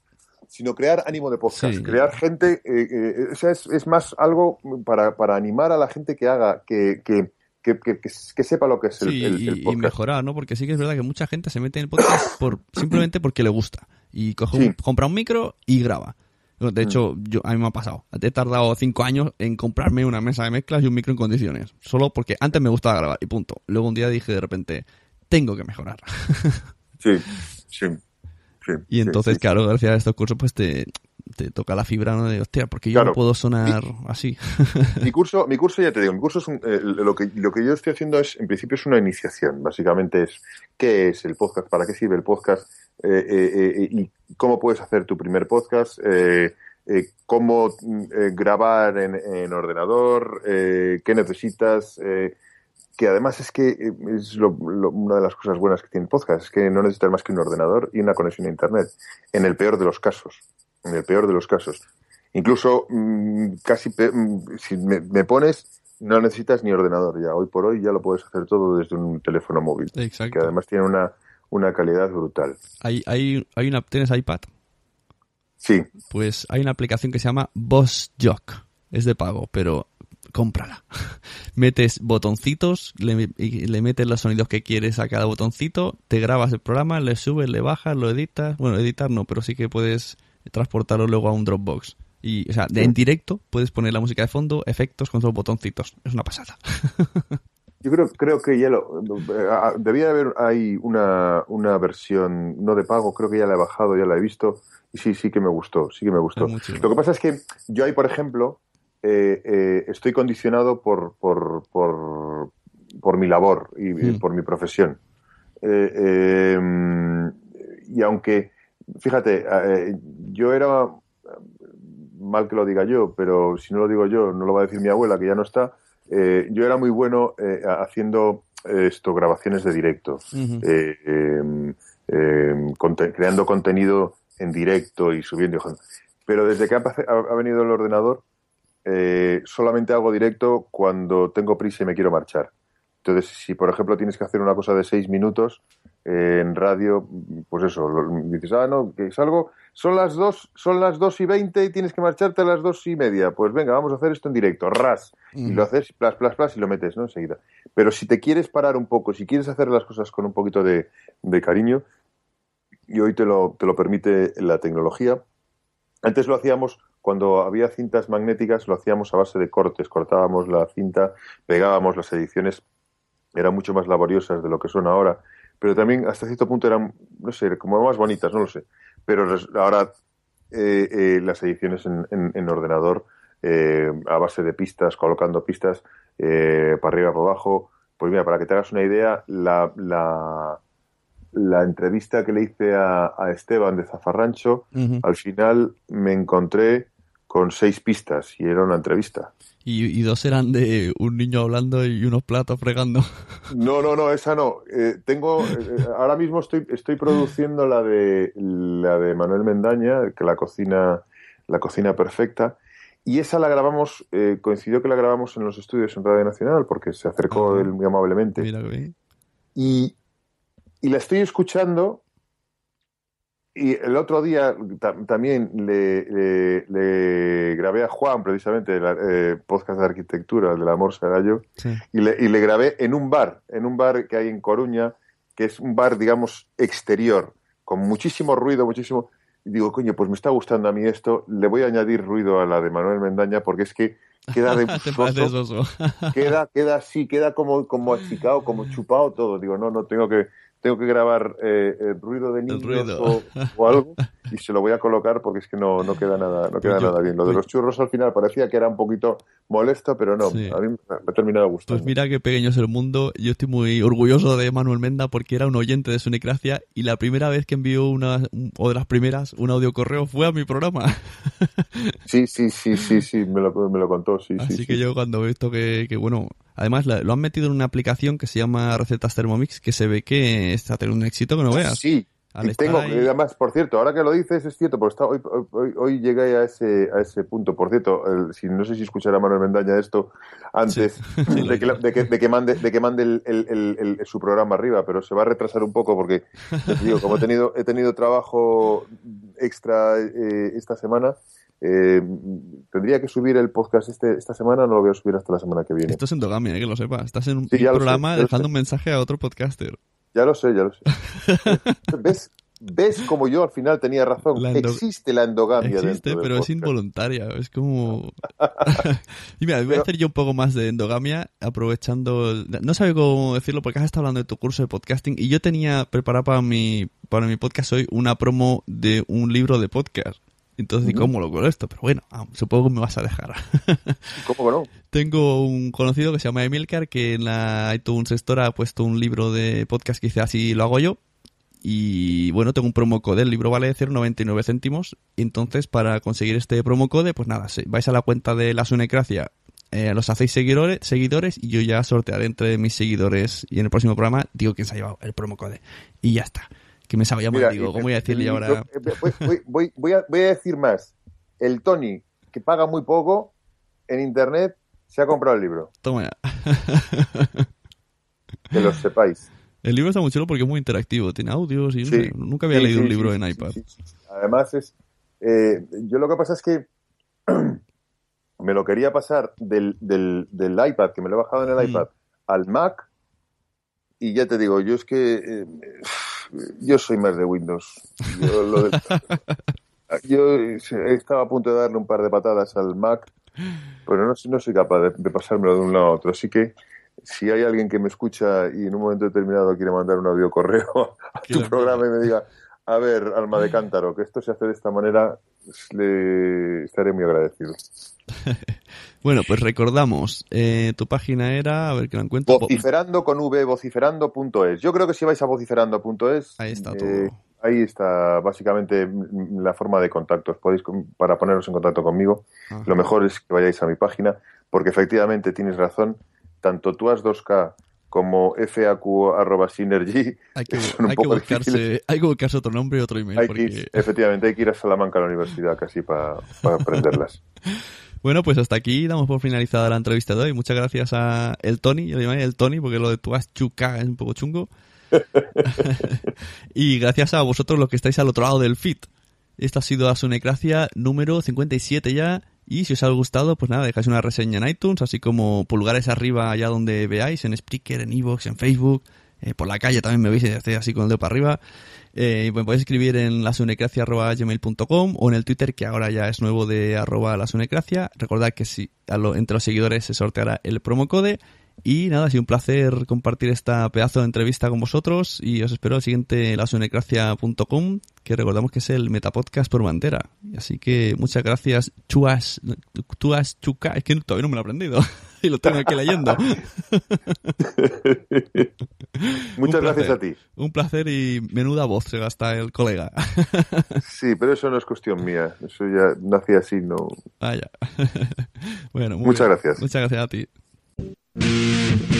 sino crear ánimo de podcast. Sí. Crear gente, eh, eh, o sea, es, es más algo para, para animar a la gente que haga, que, que, que, que- que- que sepa lo que es el, Sí, el- y, podcast. mejorar, ¿no? Porque sí que es verdad que mucha gente se mete en el podcast por, simplemente porque le gusta. Y coge un- Sí. compra un micro y graba. De hecho, Mm. yo, a mí me ha pasado. He tardado cinco años en comprarme una mesa de mezclas y un micro en condiciones. Solo porque antes me gustaba grabar y punto. Luego un día dije de repente, tengo que mejorar. Sí, sí. sí, Y entonces, sí. claro, gracias a estos cursos, pues te, te toca la fibra, ¿no? De, hostia, porque yo Claro. no puedo sonar así. Mi curso, mi curso ya te digo, mi curso es un- eh, lo que lo que yo estoy haciendo es, en principio, es una iniciación. Básicamente es qué es el podcast, para qué sirve el podcast y cómo puedes hacer tu primer podcast, eh, eh, cómo mm, eh, grabar en, en ordenador, eh, qué necesitas. eh, que además es que eh, es lo- lo- una de las cosas buenas que tiene el podcast, es que no necesitas más que un ordenador y una conexión a internet, en el peor de los casos, en el peor de los casos. Incluso mm, casi pe- mm, si me, me pones, no necesitas ni ordenador ya. Hoy por hoy ya lo puedes hacer todo desde un teléfono móvil, Exacto. que además tiene una, una calidad brutal. Hay, hay, hay una, ¿Tienes iPad? Sí, Pues hay una aplicación que se llama Boss Jock. Es de pago, pero cómprala. metes botoncitos, le, y le metes los sonidos que quieres a cada botoncito, te grabas el programa, le subes, le bajas, lo editas. Bueno, editar no, pero sí que puedes transportarlo luego a un Dropbox. Y, o sea, de, en directo puedes poner la música de fondo, efectos con dos botoncitos. Es una pasada. yo creo, creo que ya lo. eh, Debía de haber ahí una, una versión no de pago, creo que ya la he bajado, ya la he visto. Y sí, sí que me gustó, sí que me gustó. Lo que pasa es que yo ahí, por ejemplo, eh, eh, estoy condicionado por, por, por, por mi labor y, y Mm. por mi profesión. Eh, eh, y aunque, fíjate, eh, yo era, mal que lo diga yo, pero si no lo digo yo, no lo va a decir mi abuela, que ya no está, eh, yo era muy bueno eh, haciendo esto, grabaciones de directo, eh, conte- creando contenido en directo y subiendo. Pero desde que ha, pa- ha- ha venido el ordenador, eh, solamente hago directo cuando tengo prisa y me quiero marchar. Entonces, si por ejemplo tienes que hacer una cosa de seis minutos eh, en radio, pues eso, lo- dices, ah, no, que salgo, son las dos, son las dos y veinte y tienes que marcharte a las dos y media. Pues venga, vamos a hacer esto en directo, ras. Y lo haces, plas, plas, plas, y lo metes, ¿no? Enseguida. Pero si te quieres parar un poco, si quieres hacer las cosas con un poquito de, de cariño, y hoy te lo, te lo permite la tecnología, antes lo hacíamos cuando había cintas magnéticas, lo hacíamos a base de cortes, cortábamos la cinta, pegábamos las ediciones, eran mucho más laboriosas de lo que son ahora, pero también hasta cierto punto eran, no sé, como más bonitas, no lo sé. Pero ahora eh, eh, las ediciones en, en- en ordenador, eh, a base de pistas, colocando pistas eh, para arriba, para abajo, pues mira, para que te hagas una idea, la, la, la entrevista que le hice a, a Esteban de Zafarrancho, al final me encontré con seis pistas y era una entrevista. Y, y dos eran de un niño hablando y unos platos fregando. No, no, no, esa no. Eh, tengo, eh, ahora mismo estoy, estoy produciendo la de la de Manuel Mendaña, que la cocina, la cocina perfecta. Y esa la grabamos, eh, coincidió que la grabamos en los estudios en Radio Nacional, porque se acercó él muy amablemente. Mira. Y, y la estoy escuchando. Y el otro día ta- también le, le- le grabé a Juan, precisamente, el eh, podcast de arquitectura, el del amor será yo, Sí. y le, y le grabé en un bar, en un bar que hay en Coruña, que es un bar, digamos, exterior, con muchísimo ruido, muchísimo. Y digo, coño, pues me está gustando a mí esto, le voy a añadir ruido a la de Manuel Mendaña porque es que queda de queda, queda así, queda como, como achicado, como chupado todo. Digo, no, no, tengo que, tengo que grabar eh, el ruido de niños ruido. O, o algo y se lo voy a colocar porque es que no, no queda nada, no queda Pues yo- nada bien. Lo de pues- los churros al final parecía que era un poquito molesto, pero no, Sí. a mí me ha terminado gustando. Pues mira qué pequeño es el mundo. Yo estoy muy orgulloso de Manuel Menda porque era un oyente de Sunecracia y la primera vez que envió una, o de las primeras, un audio correo fue a mi programa. Sí, sí, sí, sí, sí, me lo, me lo contó, sí, Así sí. que sí. yo cuando he visto que, que, bueno, además lo han metido en una aplicación que se llama Recetas Thermomix que se ve que está teniendo un éxito que no veas. Sí, y tengo, ahí- y además, por cierto, ahora que lo dices, es cierto, porque está, hoy, hoy, hoy- llegué a ese, a ese punto. Por cierto, el- si, no sé si escuchará Manuel Mendaña esto antes Sí, sí, lo de, que, de que- de que mande, de que mande el- el- su programa arriba, pero se va a retrasar un poco porque, digo, como he tenido, he tenido trabajo extra eh, esta semana, eh, tendría que subir el podcast este, esta semana, no lo voy a subir hasta la semana que viene. Esto es endogamia, eh, que lo sepas. Estás en un Sí, sé, programa dejando un mensaje a otro podcaster. Ya lo sé, ya lo sé. ¿Ves? ¿Ves como yo al final tenía razón? La Existe la endogamia Existe, pero es involuntaria. Es como. y mira, voy a hacer yo un poco más de endogamia, aprovechando. No sabía cómo decirlo porque has estado hablando de tu curso de podcasting y yo tenía preparado para mi, para mi podcast hoy una promo de un libro de podcast. Entonces, ¿y ¿cómo lo con esto? Pero bueno, ah, supongo que me vas a dejar. ¿Cómo que no? Tengo un conocido que se llama Emilcar que en la iTunes Store ha puesto un libro de podcast que dice así lo hago yo. Y bueno, tengo un promo code. El libro vale 0,99 céntimos. Entonces, para conseguir este promo code, pues nada, vais a la cuenta de la Sunecracia, eh, los hacéis seguidores, seguidores y yo ya sortearé entre mis seguidores. Y en el próximo programa digo quién se ha llevado el promo code. Y ya está. Que me sabía mal, Mira, digo, ¿cómo voy a decirle ahora? voy, voy- a, voy a decir más. El Tony, que paga muy poco, en internet se ha comprado el libro. Toma ya. Que lo sepáis. El libro está muy chulo porque es muy interactivo, tiene audios y no Sí. sé, nunca había Sí, leído sí, un libro en iPad. Además es... eh, yo lo que pasa es que me lo quería pasar del, del, del iPad, que me lo he bajado en el Mm. iPad, al Mac. Y ya te digo, yo es que... eh, yo soy más de Windows. Yo, lo de- yo estaba a punto de darle un par de patadas al Mac, pero no, no soy capaz de, de pasármelo de un lado a otro. Así que si hay alguien que me escucha y en un momento determinado quiere mandar un audio correo a tu programa y me diga, a ver, alma de cántaro, que esto se hace de esta manera, le estaré muy agradecido. Bueno, pues recordamos, eh, tu página era, a ver que la encuentro. Vociferando con V, vociferando.es. Yo creo que si vais a vociferando.es, Ahí está eh, todo. ahí está básicamente la forma de contacto. Os Podéis, para poneros en contacto conmigo, Ajá. lo mejor es que vayáis a mi página, porque efectivamente tienes razón, tanto tú has 2K como faq.synergy. Hay que, hay que buscarse, hay que buscarse otro nombre y otro email. Hay porque- efectivamente, hay que ir a Salamanca a la universidad casi para aprenderlas. Bueno, pues hasta aquí damos por finalizada la entrevista de hoy. Muchas gracias a el Tony, yo le llamaré el Tony porque lo de tu chuca es un poco chungo. y gracias a vosotros los que estáis al otro lado del feed. Esta ha sido la Sunecracia número 57 ya. Y si os ha gustado, pues nada, dejáis una reseña en iTunes, así como pulgares arriba allá donde veáis, en Spreaker, en Evox, en Facebook. eh, por la calle también me veis, estoy así con el dedo para arriba. Eh, y me podéis escribir en lasunecracia.gmail.com o en el Twitter, que ahora ya es nuevo de arroba lasunecracia. Recordad que si, a lo- entre los seguidores se sorteará el promo code. Y nada, ha sido un placer compartir esta pedazo de entrevista con vosotros y os espero al siguiente lasunecracia.com, que recordamos que es el Metapodcast por bandera. Así que muchas gracias, Chuas, Chuas Chuca, es que todavía no me lo he aprendido y lo tengo aquí leyendo. Muchas gracias a ti. Un placer y menuda voz se gasta el colega. Sí, pero eso no es cuestión mía. Eso ya nací así, no. Bueno, Muchas bien. gracias. Muchas gracias a ti. Mm-hmm.